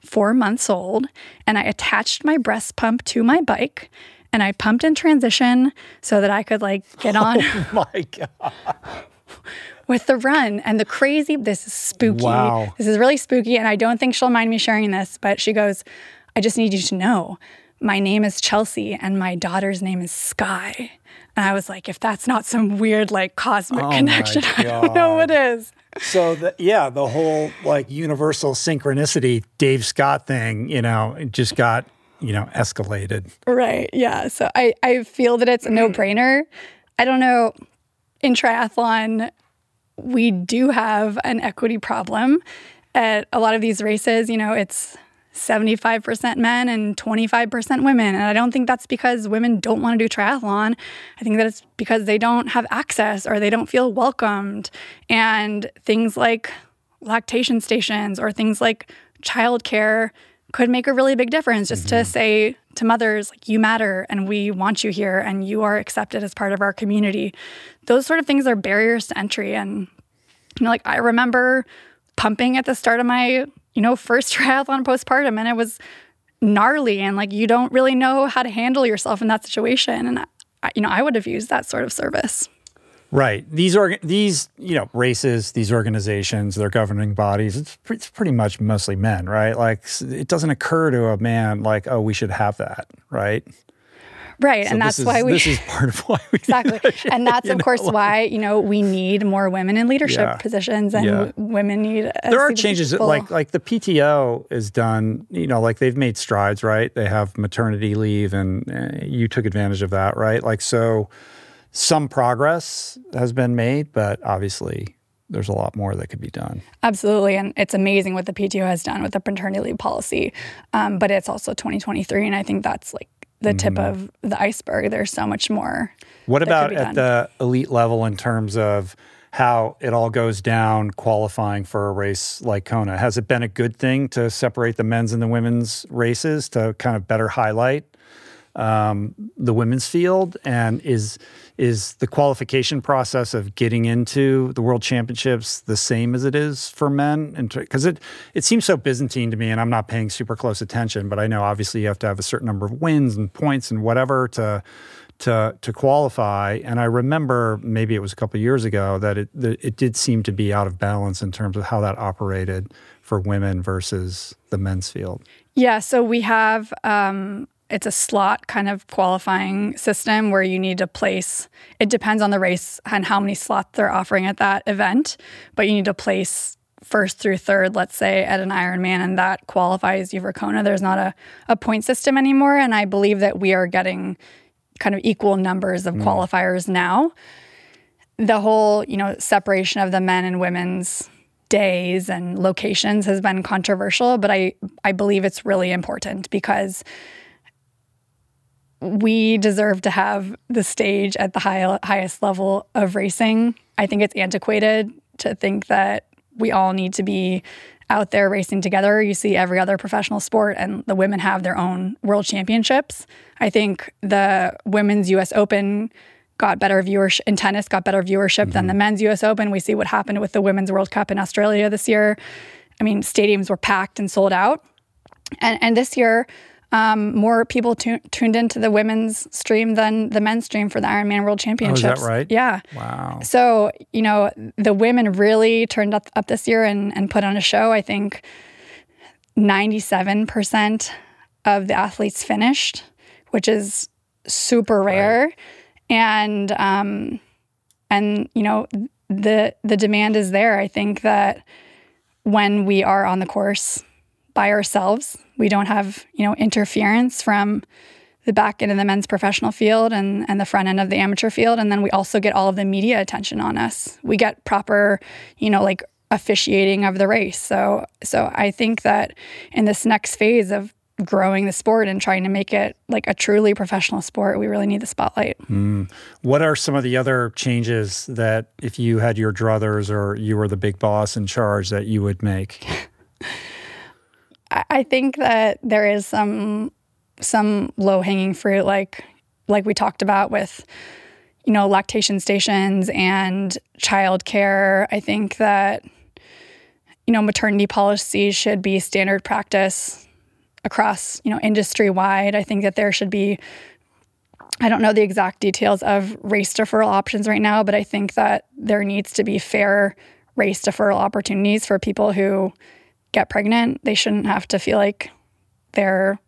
S1: four months old, and I attached my breast pump to my bike and I pumped in transition so that I could like get on [LAUGHS] oh
S3: My God.
S1: with the run. And the crazy, this is spooky.
S3: Wow.
S1: This is really spooky. And I don't think she'll mind me sharing this, but she goes, I just need you to know my name is Chelsea and my daughter's name is Skye. And I was like, if that's not some weird like cosmic
S3: Oh
S1: connection, [LAUGHS] I don't know what is.
S3: So the, yeah, the whole like universal synchronicity Dave Scott thing, you know, just got you know escalated.
S1: Right. Yeah. So I, I feel that it's a no brainer. I don't know. In triathlon, we do have an equity problem at a lot of these races. You know, it's 75% men and 25% women. And I don't think that's because women don't want to do triathlon. I think that it's because they don't have access or they don't feel welcomed. And things like lactation stations or things like childcare could make a really big difference just to mm-hmm. say to mothers like you matter and we want you here and you are accepted as part of our community those sort of things are barriers to entry and you know like i remember pumping at the start of my you know first [LAUGHS] triathlon postpartum and it was gnarly and like you don't really know how to handle yourself in that situation and I, you know i would have used that sort of service
S3: Right. These org- these you know races, these organizations, their governing bodies. It's, pre- it's pretty much mostly men, right? Like it doesn't occur to a man like, oh, we should have that, right?
S1: Right
S3: So
S1: and that's
S3: is,
S1: why we
S3: this is part of why we [LAUGHS]
S1: exactly [LAUGHS] and that's of course why you know we need more women in leadership
S3: Yeah.
S1: positions and
S3: Yeah.
S1: women need a
S3: there are
S1: seat at the
S3: changes that, like like the PTO is done you know like they've made strides right they have maternity leave and uh, you took advantage of that right like so some progress has been made but obviously there's a lot more that could be done
S1: Absolutely. And it's amazing what the PTO has done with the paternity leave policy. Um, but it's also 2023. And I think that's like the tip mm-hmm. of the iceberg. There's so much more.
S3: what about at
S1: done.
S3: the elite level in terms of how it all goes down qualifying for a race like Kona has it been a good thing to separate the men's and the women's races to kind of better highlight um, the women's field? And is is the qualification process of getting into the world championships the same as it is for men? Because it it seems so Byzantine to me, and I'm not paying super close attention. But I know obviously you have to have a certain number of wins and points and whatever to to to qualify. And I remember maybe it was a couple years ago that it that it did seem to be out of balance in terms of how that operated for women versus the men's field.
S1: Yeah, so we have um, it's a slot kind of qualifying system where you need to place. It depends on the race and how many slots they're offering at that event, but you need to place first through third, let's say, at an Ironman, and that qualifies you for Kona. There's not a, a point system anymore. And I believe that we are getting kind of equal numbers of mm. qualifiers now. The whole, you know, separation of the men and women's days and locations has been controversial, but I I believe it's really important because we deserve to have the stage at the high, highest level of racing. I think it's antiquated to think that we all need to be out there racing together. You see every other professional sport, and the women have their own world championships. I think the women's US Open got better viewership in tennis, got better viewership mm-hmm. than the men's US Open. We see what happened with the Women's World Cup in Australia this year. I mean, stadiums were packed and sold out. And, and this year, um, more people tu- tuned into the women's stream than the men's stream for the Ironman World Championships.
S3: Oh, is that right?
S1: Yeah.
S3: Wow.
S1: So, you know, the women really turned up, up this year and, and put on a show. I think 97% of the athletes finished, which is super rare. Right. And, um, and, you know, the, the demand is there. I think that when we are on the course, by ourselves. We don't have, you know, interference from the back end of the men's professional field and, and the front end of the amateur field. And then we also get all of the media attention on us. We get proper, you know, like officiating of the race. So so I think that in this next phase of growing the sport and trying to make it like a truly professional sport, we really need the spotlight.
S3: Mm. What are some of the other changes that if you had your druthers or you were the big boss in charge that you would make? [LAUGHS]
S1: I think that there is some some low hanging fruit, like like we talked about with you know lactation stations and childcare. I think that you know maternity policies should be standard practice across you know industry wide. I think that there should be. I don't know the exact details of race deferral options right now, but I think that there needs to be fair race deferral opportunities for people who get pregnant, they shouldn't have to feel like they're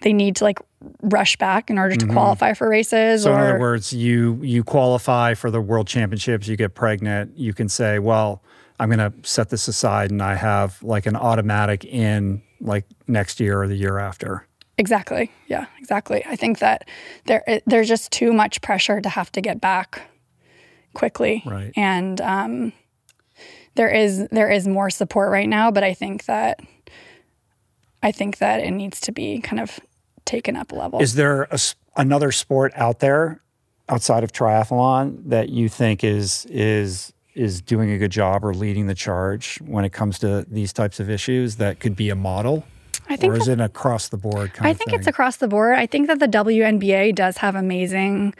S1: they need to like rush back in order to mm-hmm. qualify for races.
S3: So
S1: or,
S3: in other words, you you qualify for the world championships, you get pregnant, you can say, well, I'm going to set this aside and I have like an automatic in like next year or the year after.
S1: Exactly. Yeah, exactly. I think that there there's just too much pressure to have to get back quickly.
S3: Right.
S1: And um, there is there is more support right now, but I think that I think that it needs to be kind of taken up a level.
S3: Is there a, another sport out there outside of triathlon that you think is is is doing a good job or leading the charge when it comes to these types of issues that could be a model?
S1: I think
S3: or is that, it across the board
S1: I think it's across the board. I think that the WNBA does have amazing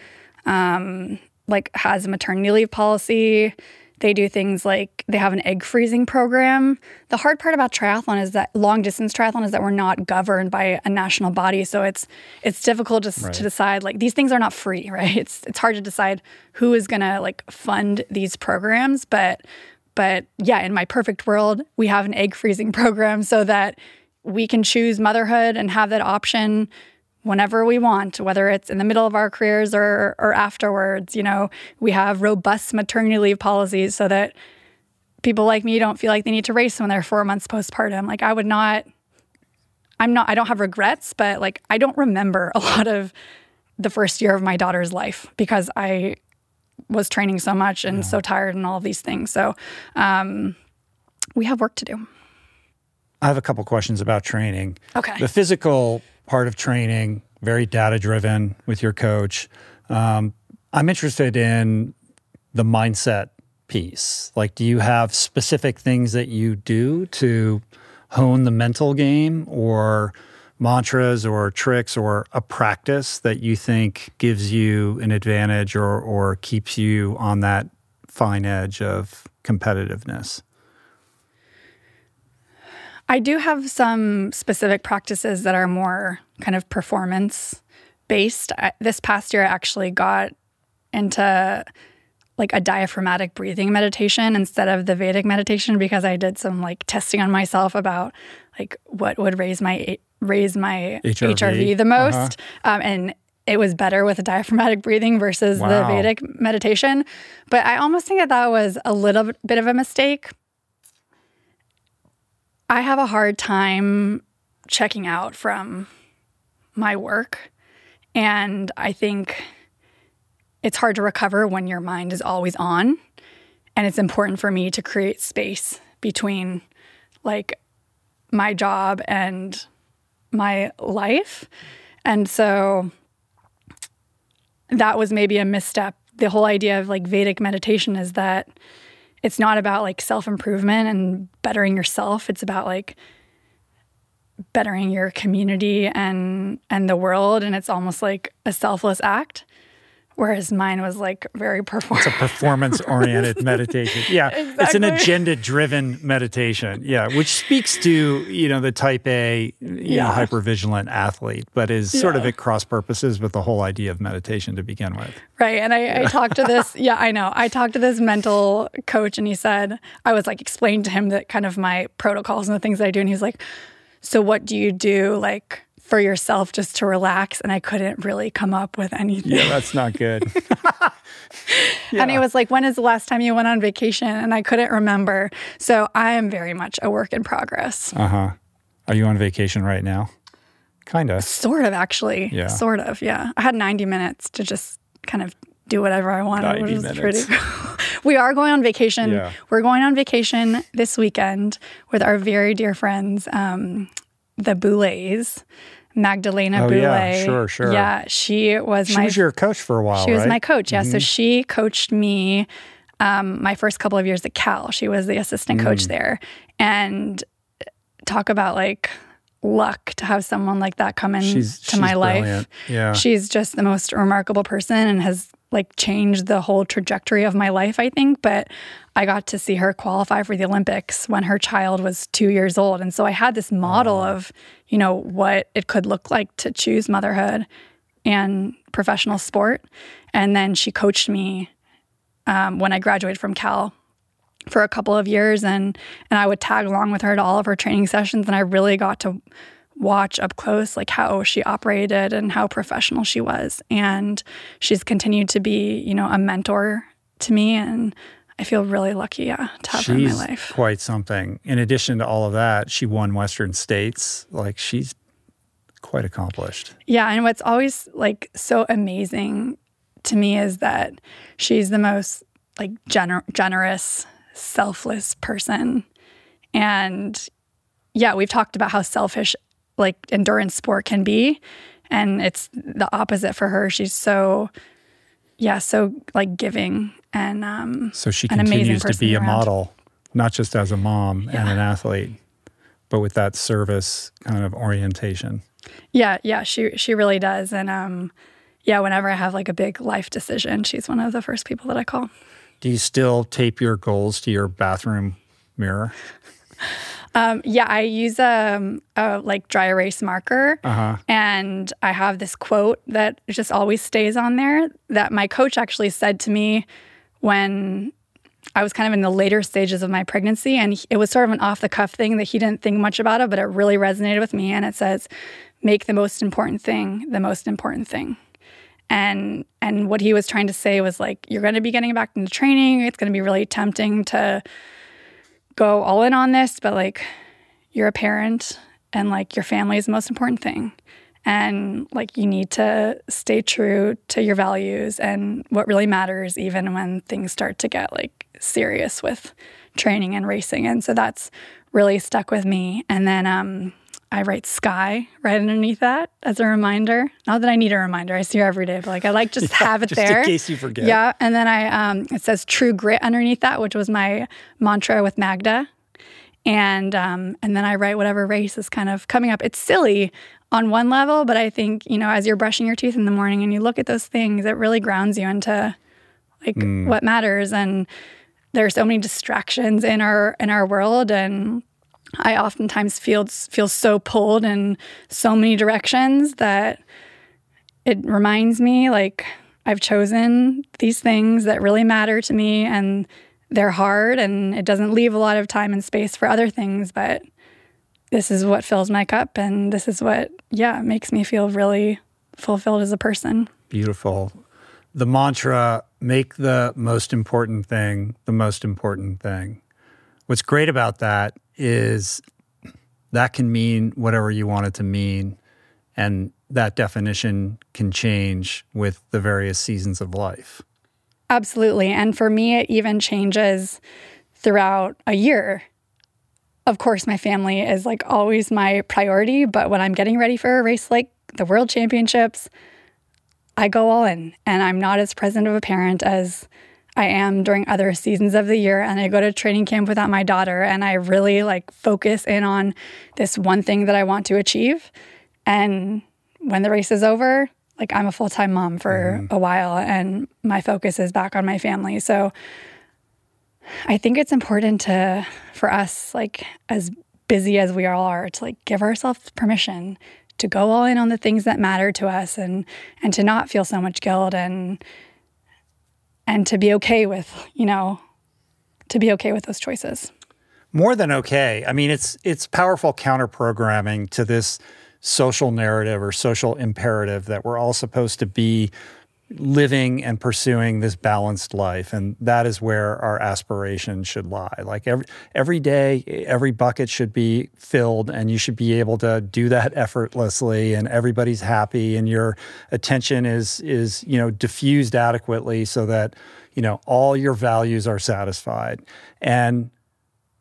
S1: um, like has a maternity leave policy. They do things like they have an egg freezing program. The hard part about triathlon is that long distance triathlon is that we're not governed by a national body, so it's it's difficult to, right. to decide like these things are not free, [LAUGHS] right? It's it's hard to decide who is going to like fund these programs, but but yeah, in my perfect world, we have an egg freezing [LAUGHS] program so that we can choose motherhood and have that option whenever we want, whether it's in the middle of our careers or, or afterwards. You know, we have robust maternity leave policies so that people like me don't feel like they need to race when they're four months postpartum. Like, I would not, I'm not, I don't have regrets, but like, I don't remember a [LAUGHS] lot of the first year of my daughter's life because I was training so much and yeah. so tired and all of these things. So, um, we have work to do.
S3: I have a couple questions about training.
S1: Okay.
S3: The physical part of training, very data driven with your coach. Um, I'm interested in the mindset piece. Like, do you have specific things that you do to hone the mental game, or mantras or tricks or a practice that you think gives you an advantage or, or keeps you on that fine edge of competitiveness?
S1: I do have some specific practices that are more kind of performance based. I, this past year, I actually got into like a diaphragmatic breathing meditation instead of the Vedic meditation because I did some like testing on myself about like what would raise my raise my HRV, HRV the most, uh-huh. um, and it was better with a diaphragmatic breathing versus wow. the Vedic meditation. But I almost think that that was a little bit of a mistake. I have a hard time checking out from my work, and I think it's hard to recover when your mind is always on. And it's important for me to create space between like my job and my life. And so that was maybe a misstep. The whole idea of like Vedic meditation is that it's not about like self improvement and bettering yourself. It's about like bettering your community and and the world and it's almost like a selfless act Whereas mine was like very performance.
S3: It's a performance oriented [LAUGHS] meditation. Yeah. Exactly. It's an agenda driven meditation. Yeah. Which speaks to, you know, the type A, you yeah. know, hyper vigilant athlete, but is sort of at cross purposes with the whole idea of meditation to begin with.
S1: Right. And I, I talked to this, [LAUGHS] yeah, I know. I talked to this mental coach and he said, I was like explaining to him that kind of my protocols and the things that I do. And he's like, so what do you do? Like, for yourself just to relax and I couldn't really come up with anything.
S3: Yeah, that's not good. [LAUGHS]
S1: yeah. And he was like, When is the last time you went on vacation? And I couldn't remember. So I am very much a work in progress.
S3: Uh huh. Are you on vacation right now? Kind of.
S1: Sort of, actually. Yeah. Sort of, yeah. I had 90 minutes to just kind of do whatever I wanted, which is minutes. pretty [LAUGHS] cool. we are going on vacation. Yeah. We're going on vacation this weekend with our very dear friends, um, the Boulets. Magdalena
S3: oh,
S1: Boulet.
S3: Yeah, sure, sure.
S1: Yeah, she was
S3: she
S1: my.
S3: She was your coach for a while.
S1: She
S3: right?
S1: was my coach. Yeah, mm-hmm. so she coached me um, my first couple of years at Cal. She was the assistant mm. coach there, and talk about like luck to have someone like that come in she's, to she's my brilliant. life.
S3: Yeah,
S1: she's just the most remarkable person and has like changed the whole trajectory of my life, I think. But I got to see her qualify for the Olympics when her child was two years old. And so I had this model oh. of, you know, what it could look like to choose motherhood and professional sport. And then she coached me um, when I graduated from Cal for a couple of years and and I would tag along with her to all of her training sessions and I really got to watch up close like how she operated and how professional she was and she's continued to be you know a mentor to me and I feel really lucky yeah, to have
S3: she's
S1: her in my life.
S3: Quite something. In addition to all of that, she won Western States. Like she's quite accomplished.
S1: Yeah, and what's always like so amazing to me is that she's the most like gener- generous, selfless person. And yeah, we've talked about how selfish like endurance sport can be. And it's the opposite for her. She's so, yeah, so like giving and um,
S3: so she continues to be a model, not just as a mom yeah. and an athlete, but with that service kind of orientation.
S1: Yeah, yeah, she she really does. And um, yeah, whenever I have like a big life decision, she's one of the first people that I call.
S3: Do you still tape your goals to your bathroom mirror? [LAUGHS]
S1: Um, yeah, I use a, um, a, like dry erase marker, uh-huh. and I have this quote that just always stays on there. That my coach actually said to me when I was kind of in the later stages of my pregnancy, and it was sort of an off the cuff thing that he didn't think much about it, but it really resonated with me. And it says, "Make the most important thing the most important thing." And and what he was trying to say was like, you're going to be getting back into training. It's going to be really tempting to go all in on this, but like you're a parent and like your family is the most important thing. And like you need to stay true to your values and what really matters, even when things start to get like serious with training and racing. And so that's really stuck with me. And then um, I write Skye right underneath that as a reminder. Not that I need a reminder; I see her every day, but like I like just [LAUGHS] yeah, have it
S3: just
S1: there
S3: in case you forget.
S1: Yeah, and then I um, it says true grit underneath that, which was my mantra with Magda, and um, and then I write whatever race is kind of coming up. It's silly on one level, but I think you know as you're brushing your teeth in the morning and you look at those things, it really grounds you into like mm. what matters. And there are so many distractions in our in our world, and I oftentimes feel feel so pulled in so many directions that it reminds me like I've chosen these things that really matter to me and they're hard and it doesn't leave a lot of time and space for other things, but this is what fills my cup and this is what, yeah, makes me feel really fulfilled as a person.
S3: Beautiful. The mantra make the most important thing the most important thing. What's great about that is that can mean whatever you want it to mean. And that definition can change with the various seasons of life.
S1: Absolutely. And for me, it even changes throughout a year. Of course, my family is like always my priority, but when I'm getting ready for a race like the World Championships, I go all in and I'm not as present of a parent as I am during other seasons of the year. And I go to training camp without my daughter and I really like focus in on this one thing that I want to achieve. And when the race is over, like I'm a full time mom for mm-hmm. a while and my focus is back on my family. So I think it's important to, for us, like as busy as we all are, to like give ourselves permission to go all in on the things that matter to us and and to not feel so much guilt and and to be okay with, you know, to be okay with those choices.
S3: More than okay. I mean, it's it's powerful counter programming to this social narrative or social imperative that we're all supposed to be living and pursuing this balanced life. And that is where our aspiration should lie. Like every every day every bucket should be filled and you should be able to do that [LAUGHS] effortlessly and everybody's happy and your attention is is you know diffused adequately so that you know all your values are satisfied. And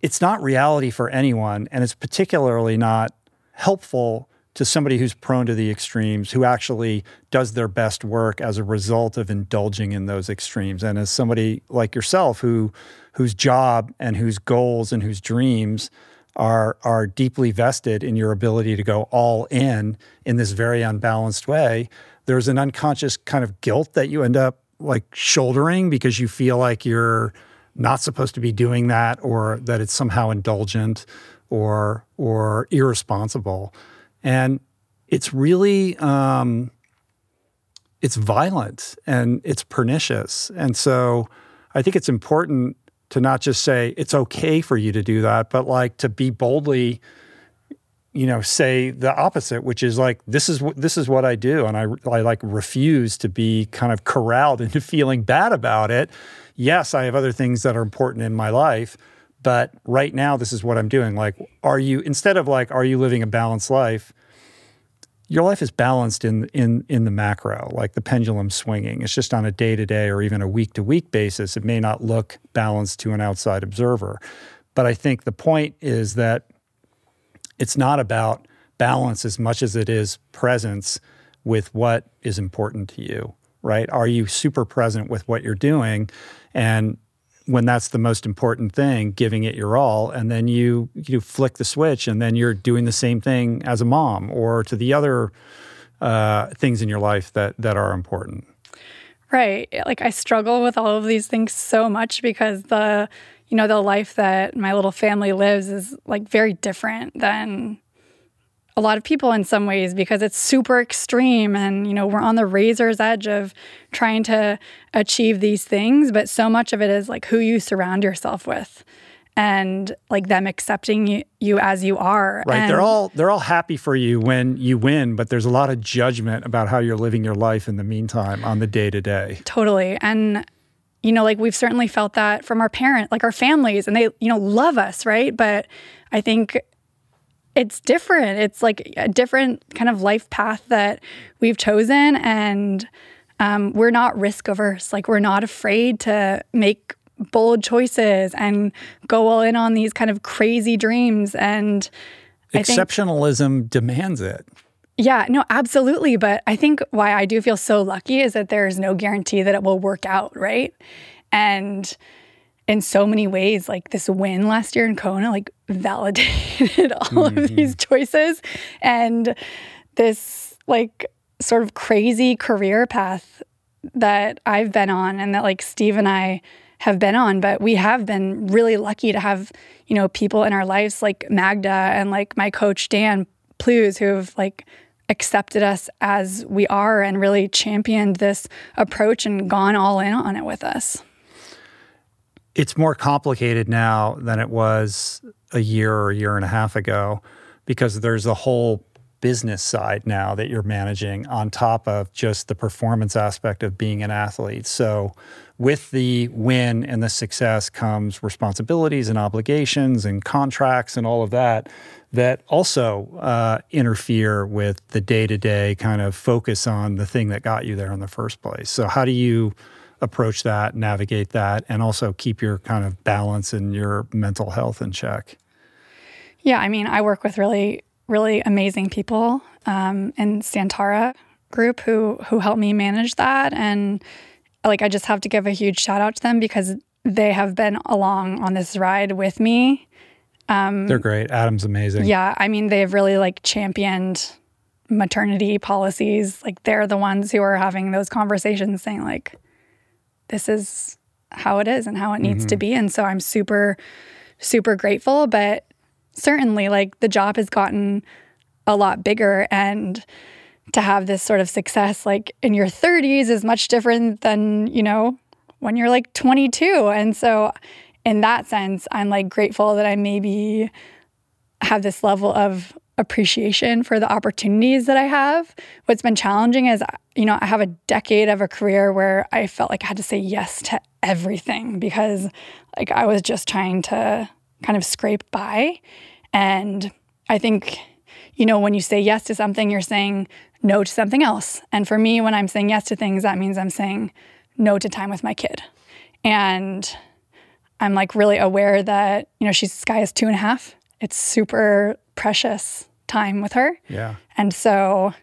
S3: it's not reality for anyone and it's particularly not helpful to somebody who's prone to the extremes, who actually does their best work as a result of indulging in those extremes. And as somebody like yourself who whose job and whose goals and whose dreams are are deeply vested in your ability to go all in in this very unbalanced way, there's an unconscious kind of guilt that you end up like shouldering because you feel like you're not supposed to be doing that or that it's somehow indulgent or or irresponsible and it's really um, it's violent and it's pernicious. And so I think it's important to not just say it's okay for you to do that, but like to be boldly, you know, say the opposite, which is like this is what this is what I do, and I I like refuse to be kind of corralled [LAUGHS] into feeling bad about it. Yes, I have other things that are important in my life, but right now this is what i'm doing. Like are you instead of like are you living a balanced life your life is balanced in in in the macro like the pendulum swinging. It's just on a day to day or even a week to week basis. It may not look balanced to an outside observer. But i think the point is that it's not about balance as much as it is presence with what is important to you right? Are you super present with what you're doing? And when that's the most important thing, giving it your all, and then you you flick the switch, and then you're doing the same thing as a mom or to the other uh, things in your life that that are important.
S1: Right. Like I struggle with all of these things so much because the you know the life that my little family lives is like very different than a lot of people in some ways because it's super extreme and you know we're on the razor's edge of trying to achieve these things but so much of it is like who you surround yourself with and like them accepting you, you as you are.
S3: Right.
S1: And
S3: they're all they're all happy for you when you win but there's a lot of judgment about how you're living your life in the meantime on the day to day
S1: totally. And you know like we've certainly felt that from our parent like our families and they you know love us right? But i think it's different. It's like a different kind of life path that we've chosen, and um, we're not risk averse. Like we're not afraid to make bold choices and go all in on these kind of crazy dreams. And
S3: exceptionalism think, demands it.
S1: Yeah, no, absolutely. But I think why I do feel so lucky is that there is no guarantee that it will work out, right? And in so many ways, like this win last year in Kona, like validated [LAUGHS] all mm-hmm. of these choices and this like sort of crazy career path that I've been on and that like Steve and I have been on. But we have been really lucky to have, you know, people in our lives like Magda and like my coach Dan Plews who have like accepted us as we are and really championed this approach and gone all in on it with us
S3: it's more complicated now than it was a year or a year and a half ago because there's a whole business side now that you're managing on top of just the performance aspect of being an athlete. So, with the win and the success comes responsibilities and obligations and contracts and all of that that also uh, interfere with the day to day kind of focus on the thing that got you there in the first place. So, how do you approach that, navigate that, and also keep your kind of balance and your mental health in check?
S1: Yeah, I mean, I work with really, really amazing people um, in Santara group who who help me manage that, and like I just have to give a huge shout out to them because they have been along on this ride with me.
S3: Um, They're great. Adam's amazing.
S1: Yeah, I mean, they've really like championed maternity policies. Like they're the ones who are having those conversations, saying like this is how it is and how it needs mm-hmm. to be. And so I'm super, super grateful. But certainly, like the job has gotten a lot bigger and to have this sort of success like in your 30s is much different than, you know, when you're like 22. And so in that sense, I'm like grateful that I maybe have this level of appreciation for the opportunities that I have. What's been challenging is, you know, I have a decade of a career where I felt like I had to say yes to everything because, like, I was just trying to kind of scrape by. And I think, you know, when you say yes to something, you're saying no to something else. And for me, when I'm saying yes to things, that means I'm saying no to time with my kid. And I'm like really aware that, you know, she's Skye is two and a half. It's super precious time with her.
S3: Yeah.
S1: And so,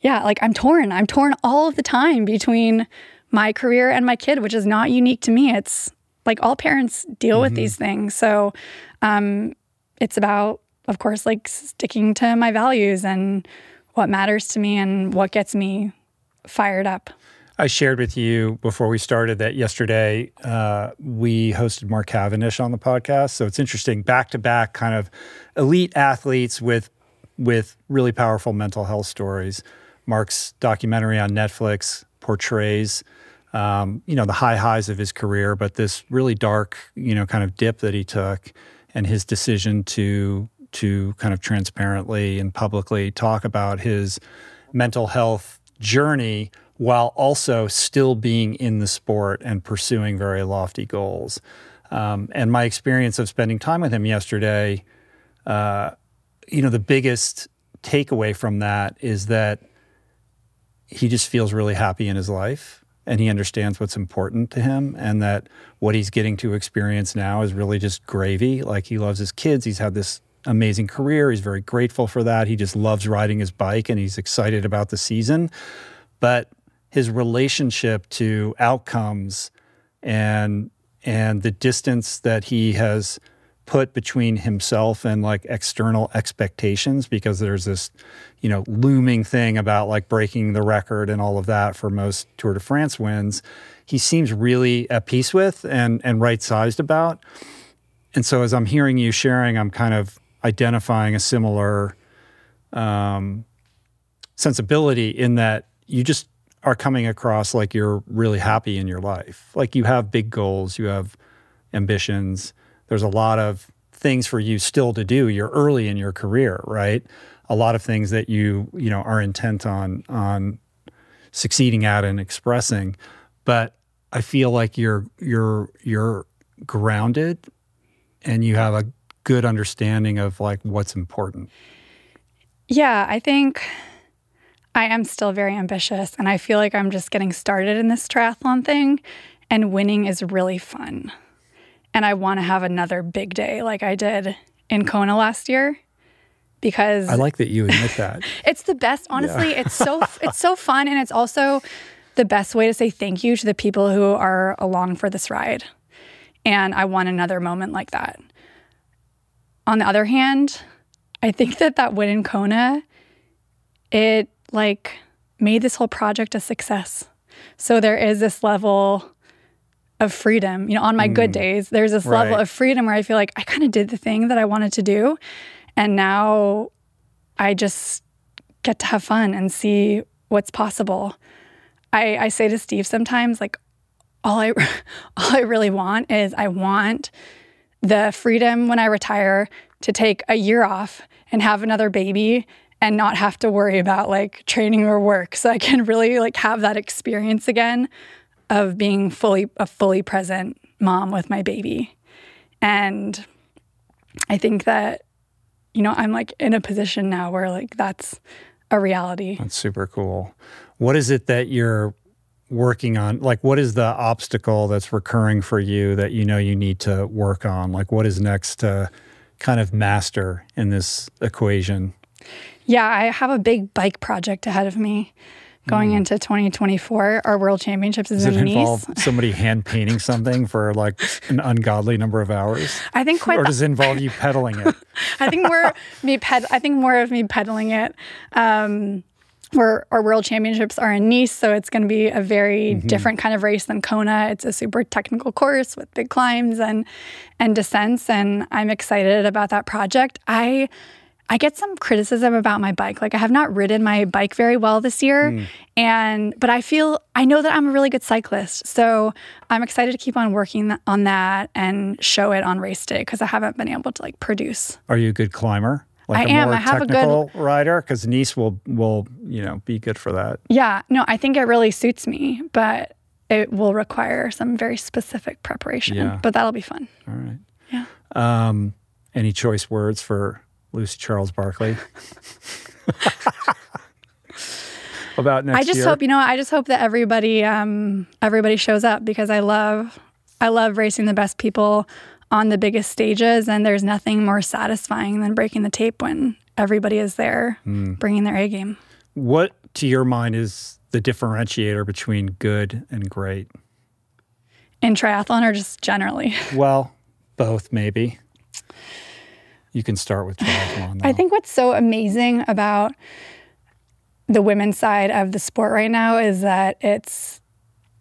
S1: yeah, like I'm torn. I'm torn all of the time between my career and my kid, which is not unique to me. It's like all parents deal mm-hmm. with these things. So, um, it's about, of course, like sticking to my values and what matters to me and what gets me fired up.
S3: I shared with you before we started that yesterday uh, we hosted Mark Cavendish on the podcast. So it's interesting, back to back kind of elite athletes with with really powerful mental health stories. Mark's documentary on Netflix portrays um, you know the high highs of his career, but this really dark you know kind of dip that he took, and his decision to to kind of transparently and publicly talk about his mental health journey while also still being in the sport and pursuing very lofty goals. Um, and my experience of spending time with him yesterday, uh, you know, the biggest takeaway from that is that he just feels really happy in his life and he understands what's important to him and that what he's getting to experience now is really just gravy. Like he loves his kids. He's had this amazing career. He's very grateful for that. He just loves riding his bike and he's excited about the season. But his relationship to outcomes and and the distance that he has put between himself and like external expectations because there's this you know looming thing about like breaking the record and all of that for most Tour de France wins he seems really at peace with and and right sized about. And so as I'm hearing you sharing I'm kind of identifying a similar um, sensibility in that you just are coming across like you're really happy in your life. Like you have big goals, you have ambitions. There's a lot of things for you still to do. You're early in your career, right? A lot of things that you, you know, are intent on on succeeding at and expressing. But I feel like you're you're you're grounded and you have a good understanding of like what's important.
S1: Yeah, I think I am still very ambitious and I feel like I'm just getting started in this triathlon thing and winning is really fun. And I want to have another big day like I did in Kona last year because
S3: I like that you admit that. [LAUGHS]
S1: it's the best honestly. Yeah. it's so [LAUGHS] it's so fun and it's also the best way to say thank you to the people who are along for this ride. And I want another moment like that. On the other hand, I think that that win in Kona, it like made this whole project a success. So there is this level of freedom. You know, on my good hmm. days, there's this level of freedom where I feel like I kind of did the thing that I wanted to do. And now I just get to have fun and see what's possible. I, I say to Steve sometimes, like, all I, [LAUGHS] all I really want is I want the freedom when I retire to take a year off and have another baby and not have to worry about like training or work so I can really like have that experience again of being fully a fully present mom with my baby. And I think that you know, I'm like in a position now where like that's a reality.
S3: That's super cool. What is it that you're working on? Like, what is the obstacle that's recurring for you that you know you need to work on? Like, what is next to kind of master in this equation?
S1: Yeah, I have a big bike project ahead of me going into 2024. Our World Championships is
S3: Does it
S1: in Nice.
S3: involve somebody hand painting something for like an ungodly number of hours?
S1: I think quite
S3: Or does it involve you pedaling it? [LAUGHS]
S1: I think more me ped. I think more of me pedaling it. Um, where our world championships are in Nice, so it's going to be a very different kind of race than Kona. It's a super technical course with big climbs and and descents, and I'm excited about that project. I I get some criticism about my bike. Like I have not ridden my bike very well this year, and but I feel I know that I'm a really good cyclist, so I'm excited to keep on working on that and show it on race day because I haven't been able to like produce
S3: Are you a good climber? Like
S1: I
S3: a
S1: am. I have a good-
S3: rider? Because Nice will will you know be good for that.
S1: Yeah, no, I think it really suits me, but it will require some very specific preparation.
S3: Yeah.
S1: But that'll be fun.
S3: All right.
S1: Yeah.
S3: Um, any choice words for Lucy Charles-Barclay? [LAUGHS] About next
S1: I just
S3: year?
S1: hope you know. I just hope that everybody, um, everybody shows up because I love, I love racing the best people on the biggest stages, and there's nothing more satisfying than breaking the tape when everybody is there,
S3: Hmm.
S1: bringing their A game.
S3: What, to your mind, is the differentiator between good and great?
S1: In triathlon, or just generally,
S3: Well, both maybe. You can start with triathlon.
S1: I think what's so amazing about the women's side of the sport right now is that it's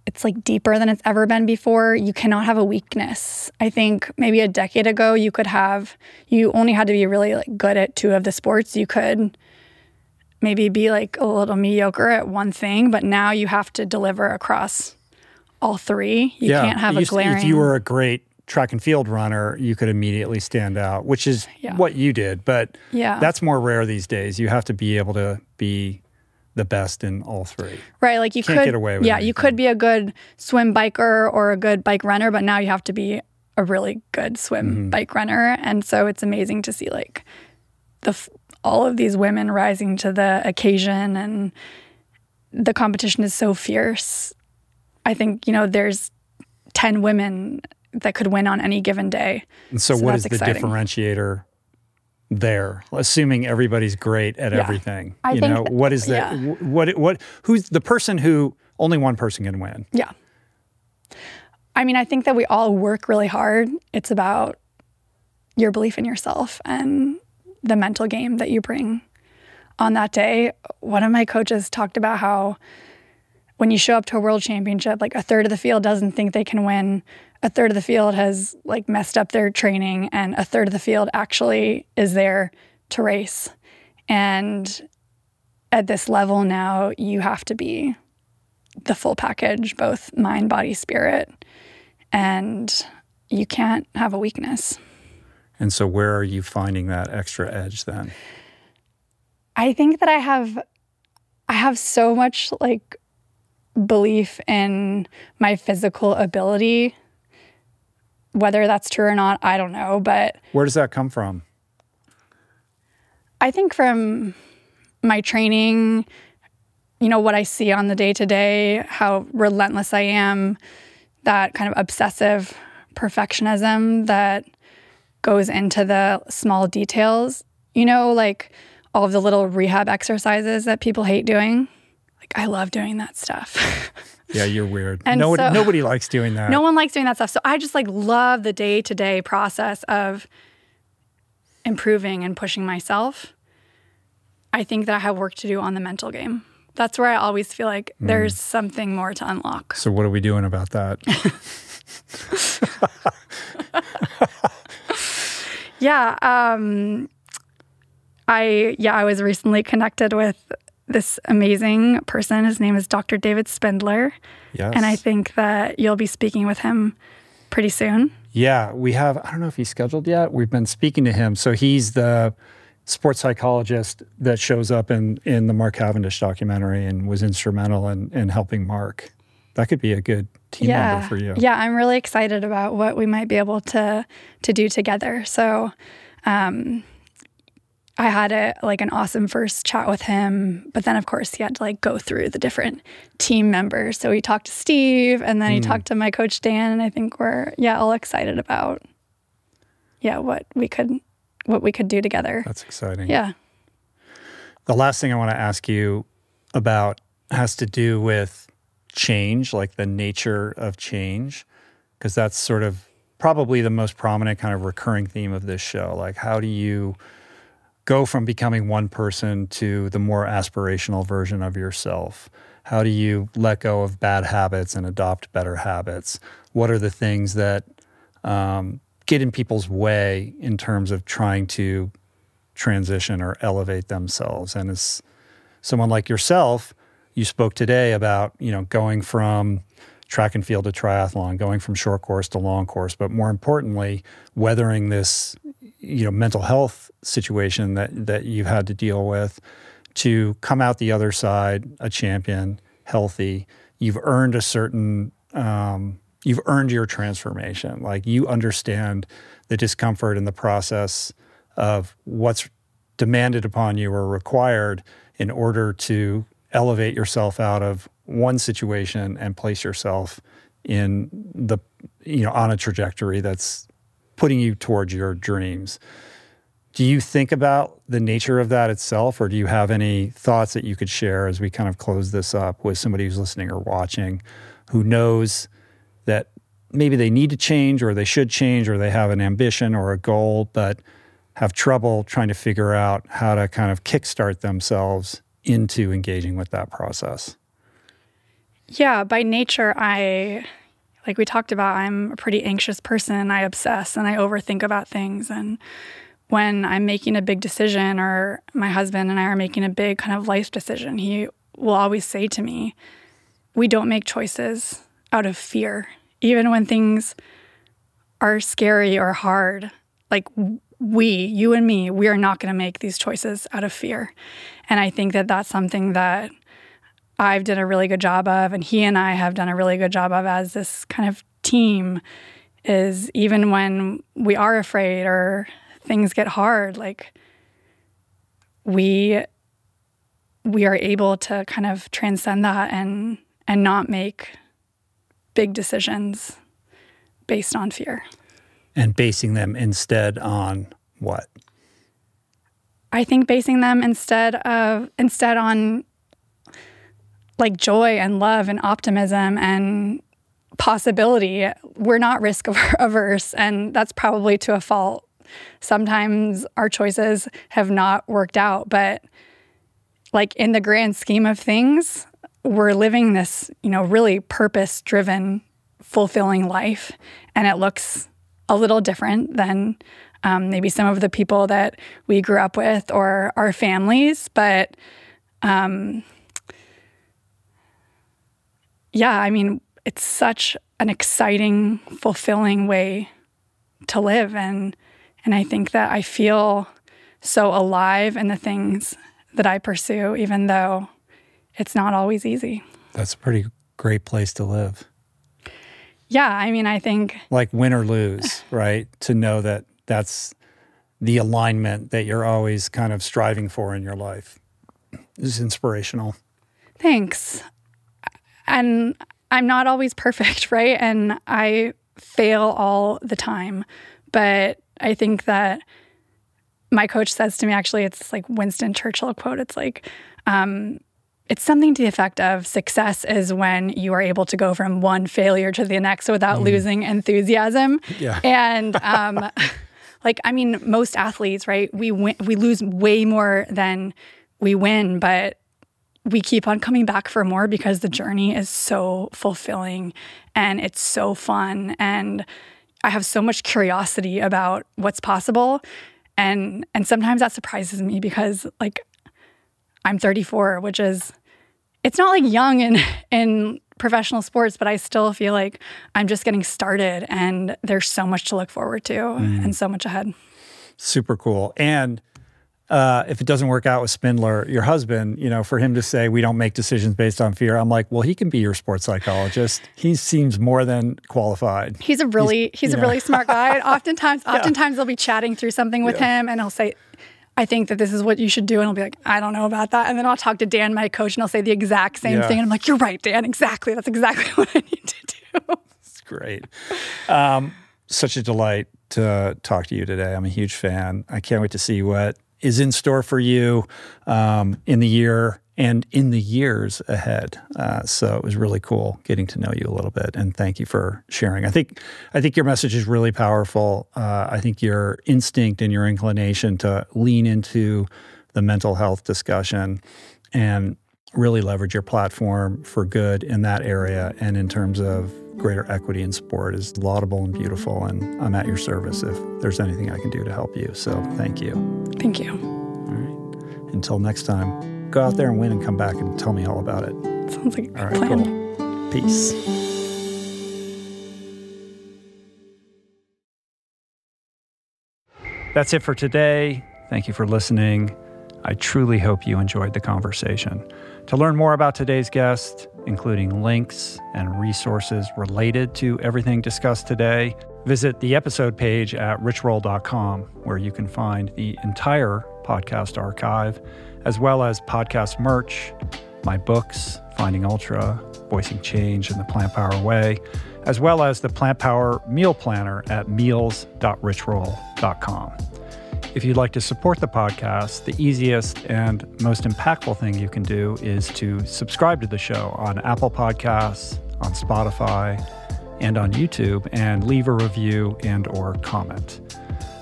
S1: it's like deeper than it's ever been before. You cannot have a weakness. I think maybe a decade ago you could have you only had to be really like good at two of the sports. You could maybe be like a little mediocre at one thing, but now you have to deliver across all three. You
S3: yeah,
S1: can't have a
S3: to-
S1: glaring
S3: If you were a great track and field runner, you could immediately stand out, which is
S1: Yeah.
S3: what you did. But
S1: Yeah.
S3: that's more rare these days. You have to be able to be the best in all three.
S1: Right, like you
S3: Can't
S1: could
S3: get away with
S1: Yeah, you could be a good swim biker or a good bike runner, but now you have to be a really good swim
S3: Mm-hmm.
S1: bike runner, and so it's amazing to see like the f- all of these women rising to the occasion, and the competition is so fierce. I think you know there's ten women that could win on any given day.
S3: And so,
S1: So
S3: what is
S1: that's
S3: the
S1: exciting.
S3: differentiator there? Assuming everybody's great at
S1: Yeah.
S3: everything,
S1: I
S3: you know,
S1: that-
S3: what is that?
S1: yeah.
S3: What what? Who's the person who only one person can win?
S1: Yeah. I mean, I think that we all work really hard. It's about your belief in yourself and the mental game that you bring on that day. One of my coaches talked about how when you show up to a world championship, like a third of the field doesn't think they can win. A third of the field has like messed up their training, and a third of the field actually is there to race. And at this level now, you have to be the full package, both mind, body, spirit, and you can't have a weakness.
S3: And so, where are you finding that extra edge then?
S1: I think that I have I have so much like belief in my physical ability. Whether that's true or not, I don't know, but
S3: Where does that come from?
S1: I think from my training, you know, what I see on the day to day, how relentless I am, that kind of obsessive perfectionism that goes into the small details, you know, like all of the little rehab exercises that people hate doing, like like I love doing that stuff. [LAUGHS]
S3: Yeah, you're weird.
S1: And
S3: nobody,
S1: so-
S3: nobody likes doing that. [LAUGHS]
S1: no one likes doing that stuff. So I just like love the day to day process of improving and pushing myself. I think that I have work to do on the mental game. That's where I always feel like
S3: Mm.
S1: there's something more to unlock.
S3: So what are we doing about that? [LAUGHS] [LAUGHS]
S1: Yeah. Um, I yeah, I was recently connected with this amazing person. His name is Dr. David Spindler,
S3: yes.
S1: and I think that you'll be speaking with him pretty soon.
S3: Yeah, we have. I don't know if he's scheduled yet. We've been speaking to him. So he's the sports psychologist that shows up in in the Mark Cavendish documentary and was instrumental in in helping Mark. That could be a good team
S1: yeah,
S3: member for you.
S1: yeah, I'm really excited about what we might be able to to do together. So. Um, I had a like an awesome first chat with him, but then of course he had to like go through the different team members. So he talked to Steve and then he hmm. talked to my coach Dan and I think we're yeah, all excited about yeah, what we could what we could do together.
S3: That's exciting.
S1: Yeah.
S3: The last thing I want to ask you about has to do with change, like the nature of change, because that's sort of probably the most prominent kind of recurring theme of this show. Like, how do you go from becoming one person to the more aspirational version of yourself? How do you let go of bad habits and adopt better habits? What are the things that um, get in people's way in terms of trying to transition or elevate themselves? And as someone like yourself, you spoke today about you know going from track and field to triathlon, going from short course to long course, but more importantly, weathering this you know mental health situation that that you've had to deal with to come out the other side a champion, healthy. You've earned a certain um, you've earned your transformation. Like you understand the discomfort and the process of what's demanded upon you or required in order to elevate yourself out of one situation and place yourself in the you know on a trajectory that's putting you towards your dreams. Do you think about the nature of that itself, or do you have any thoughts that you could share as we kind of close this up with somebody who's listening or watching who knows that maybe they need to change, or they should change, or they have an ambition or a goal, but have trouble trying to figure out how to kind of kickstart themselves into engaging with that process?
S1: Yeah, by nature, I, like we talked about, I'm a pretty anxious person. I obsess and I overthink about things. And when I'm making a big decision, or my husband and I are making a big kind of life decision, he will always say to me, We don't make choices out of fear, even when things are scary or hard. Like, we, you and me, we are not going to make these choices out of fear. And I think that that's something that I've done a really good job of, and he and I have done a really good job of as this kind of team is even when we are afraid or things get hard, like we we are able to kind of transcend that and and not make big decisions based on fear.
S3: And basing them instead on what?
S1: I think basing them instead of instead on like joy and love and optimism and possibility. We're not risk [LAUGHS] averse, and that's probably to a fault. Sometimes our choices have not worked out, but like in the grand scheme of things, we're living this, you know, really purpose driven, fulfilling life. And it looks a little different than um, maybe some of the people that we grew up with or our families. But um, yeah, I mean, it's such an exciting, fulfilling way to live. And, and I think that I feel so alive in the things that I pursue, even though it's not always easy.
S3: That's a pretty great place to live.
S1: Yeah, I mean, I think
S3: Like win or lose, [LAUGHS] right? To know that that's the alignment that you're always kind of striving for in your life is inspirational.
S1: thanks. And I'm not always perfect, [LAUGHS] right? And I fail all the time. But I think that my coach says to me, actually, it's like Winston Churchill quote. It's like, um, it's something to the effect of success is when you are able to go from one failure to the next without mm. losing enthusiasm.
S3: Yeah. [LAUGHS]
S1: And um, [LAUGHS] like I mean, most athletes, right? We win, we lose way more than we win, but we keep on coming back for more because the journey is so fulfilling and it's so fun. And I have so much curiosity about what's possible. And and sometimes that surprises me because like I'm 34 which is it's not like young in [LAUGHS] in professional sports but I still feel like I'm just getting started and there's so much to look forward to mm. and so much ahead.
S3: Super cool. And uh, if it doesn't work out with Spindler, your husband, you know, for him to say we don't make decisions based on fear, I'm like, well, he can be your sports psychologist. He seems more than qualified.
S1: He's a really he's, he's a know. really smart guy. [LAUGHS] oftentimes, yeah. oftentimes they'll be chatting through something with yeah. him, and he'll say. I think that this is what you should do. And I'll be like, I don't know about that. And then I'll talk to Dan, my coach, and I'll say the exact same yeah. thing. And I'm like, you're right, Dan. Exactly. That's exactly [LAUGHS] what I need to do.
S3: It's great. Um, such a delight to talk to you today. I'm a huge fan. I can't wait to see what is in store for you um, in the year and in the years ahead. Uh, so it was really cool getting to know you a little bit, and thank you for sharing. I think I think your message is really powerful. Uh, I think your instinct and your inclination to lean into the mental health discussion and really leverage your platform for good in that area and in terms of greater equity in sport is laudable and beautiful. And I'm at your service if there's anything I can do to help you. So thank you.
S1: Thank you.
S3: All right. Until next time, go out there and win and come back and tell me all about it.
S1: Sounds like a right, plan.
S3: Cool. Peace. That's it for today. Thank you for listening. I truly hope you enjoyed the conversation. To learn more about today's guest, including links and resources related to everything discussed today, visit the episode page at richroll.com, where you can find the entire podcast archive, as well as podcast merch, my books, Finding Ultra, Voicing Change, and the Plant Power Way, as well as the Plant Power Meal Planner at meals.richroll.com. If you'd like to support the podcast, the easiest and most impactful thing you can do is to subscribe to the show on Apple Podcasts, on Spotify, and on YouTube and leave a review and or comment.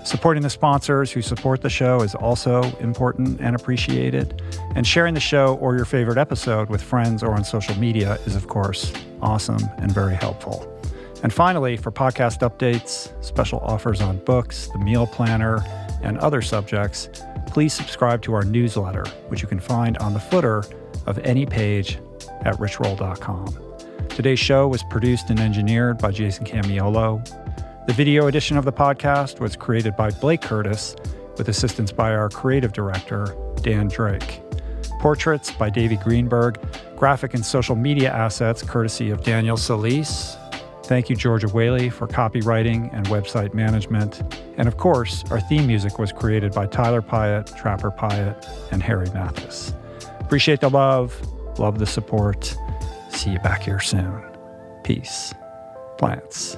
S3: Supporting the sponsors who support the show is also important and appreciated. And sharing the show or your favorite episode with friends or on social media is, of course, awesome and very helpful. And finally, for podcast updates, special offers on books, the meal planner, and other subjects, please subscribe to our newsletter, which you can find on the footer of any page at richroll.com. Today's show was produced and engineered by Jason Camiolo. The video edition of the podcast was created by Blake Curtis with assistance by our creative director, Dan Drake. Portraits by Davey Greenberg, graphic and social media assets courtesy of Daniel Solis, Thank you, Georgia Whaley, for copywriting and website management. And of course, our theme music was created by Tyler Pyatt, Trapper Pyatt, and Harry Mathis. Appreciate the love, love the support. See you back here soon. Peace. Plants.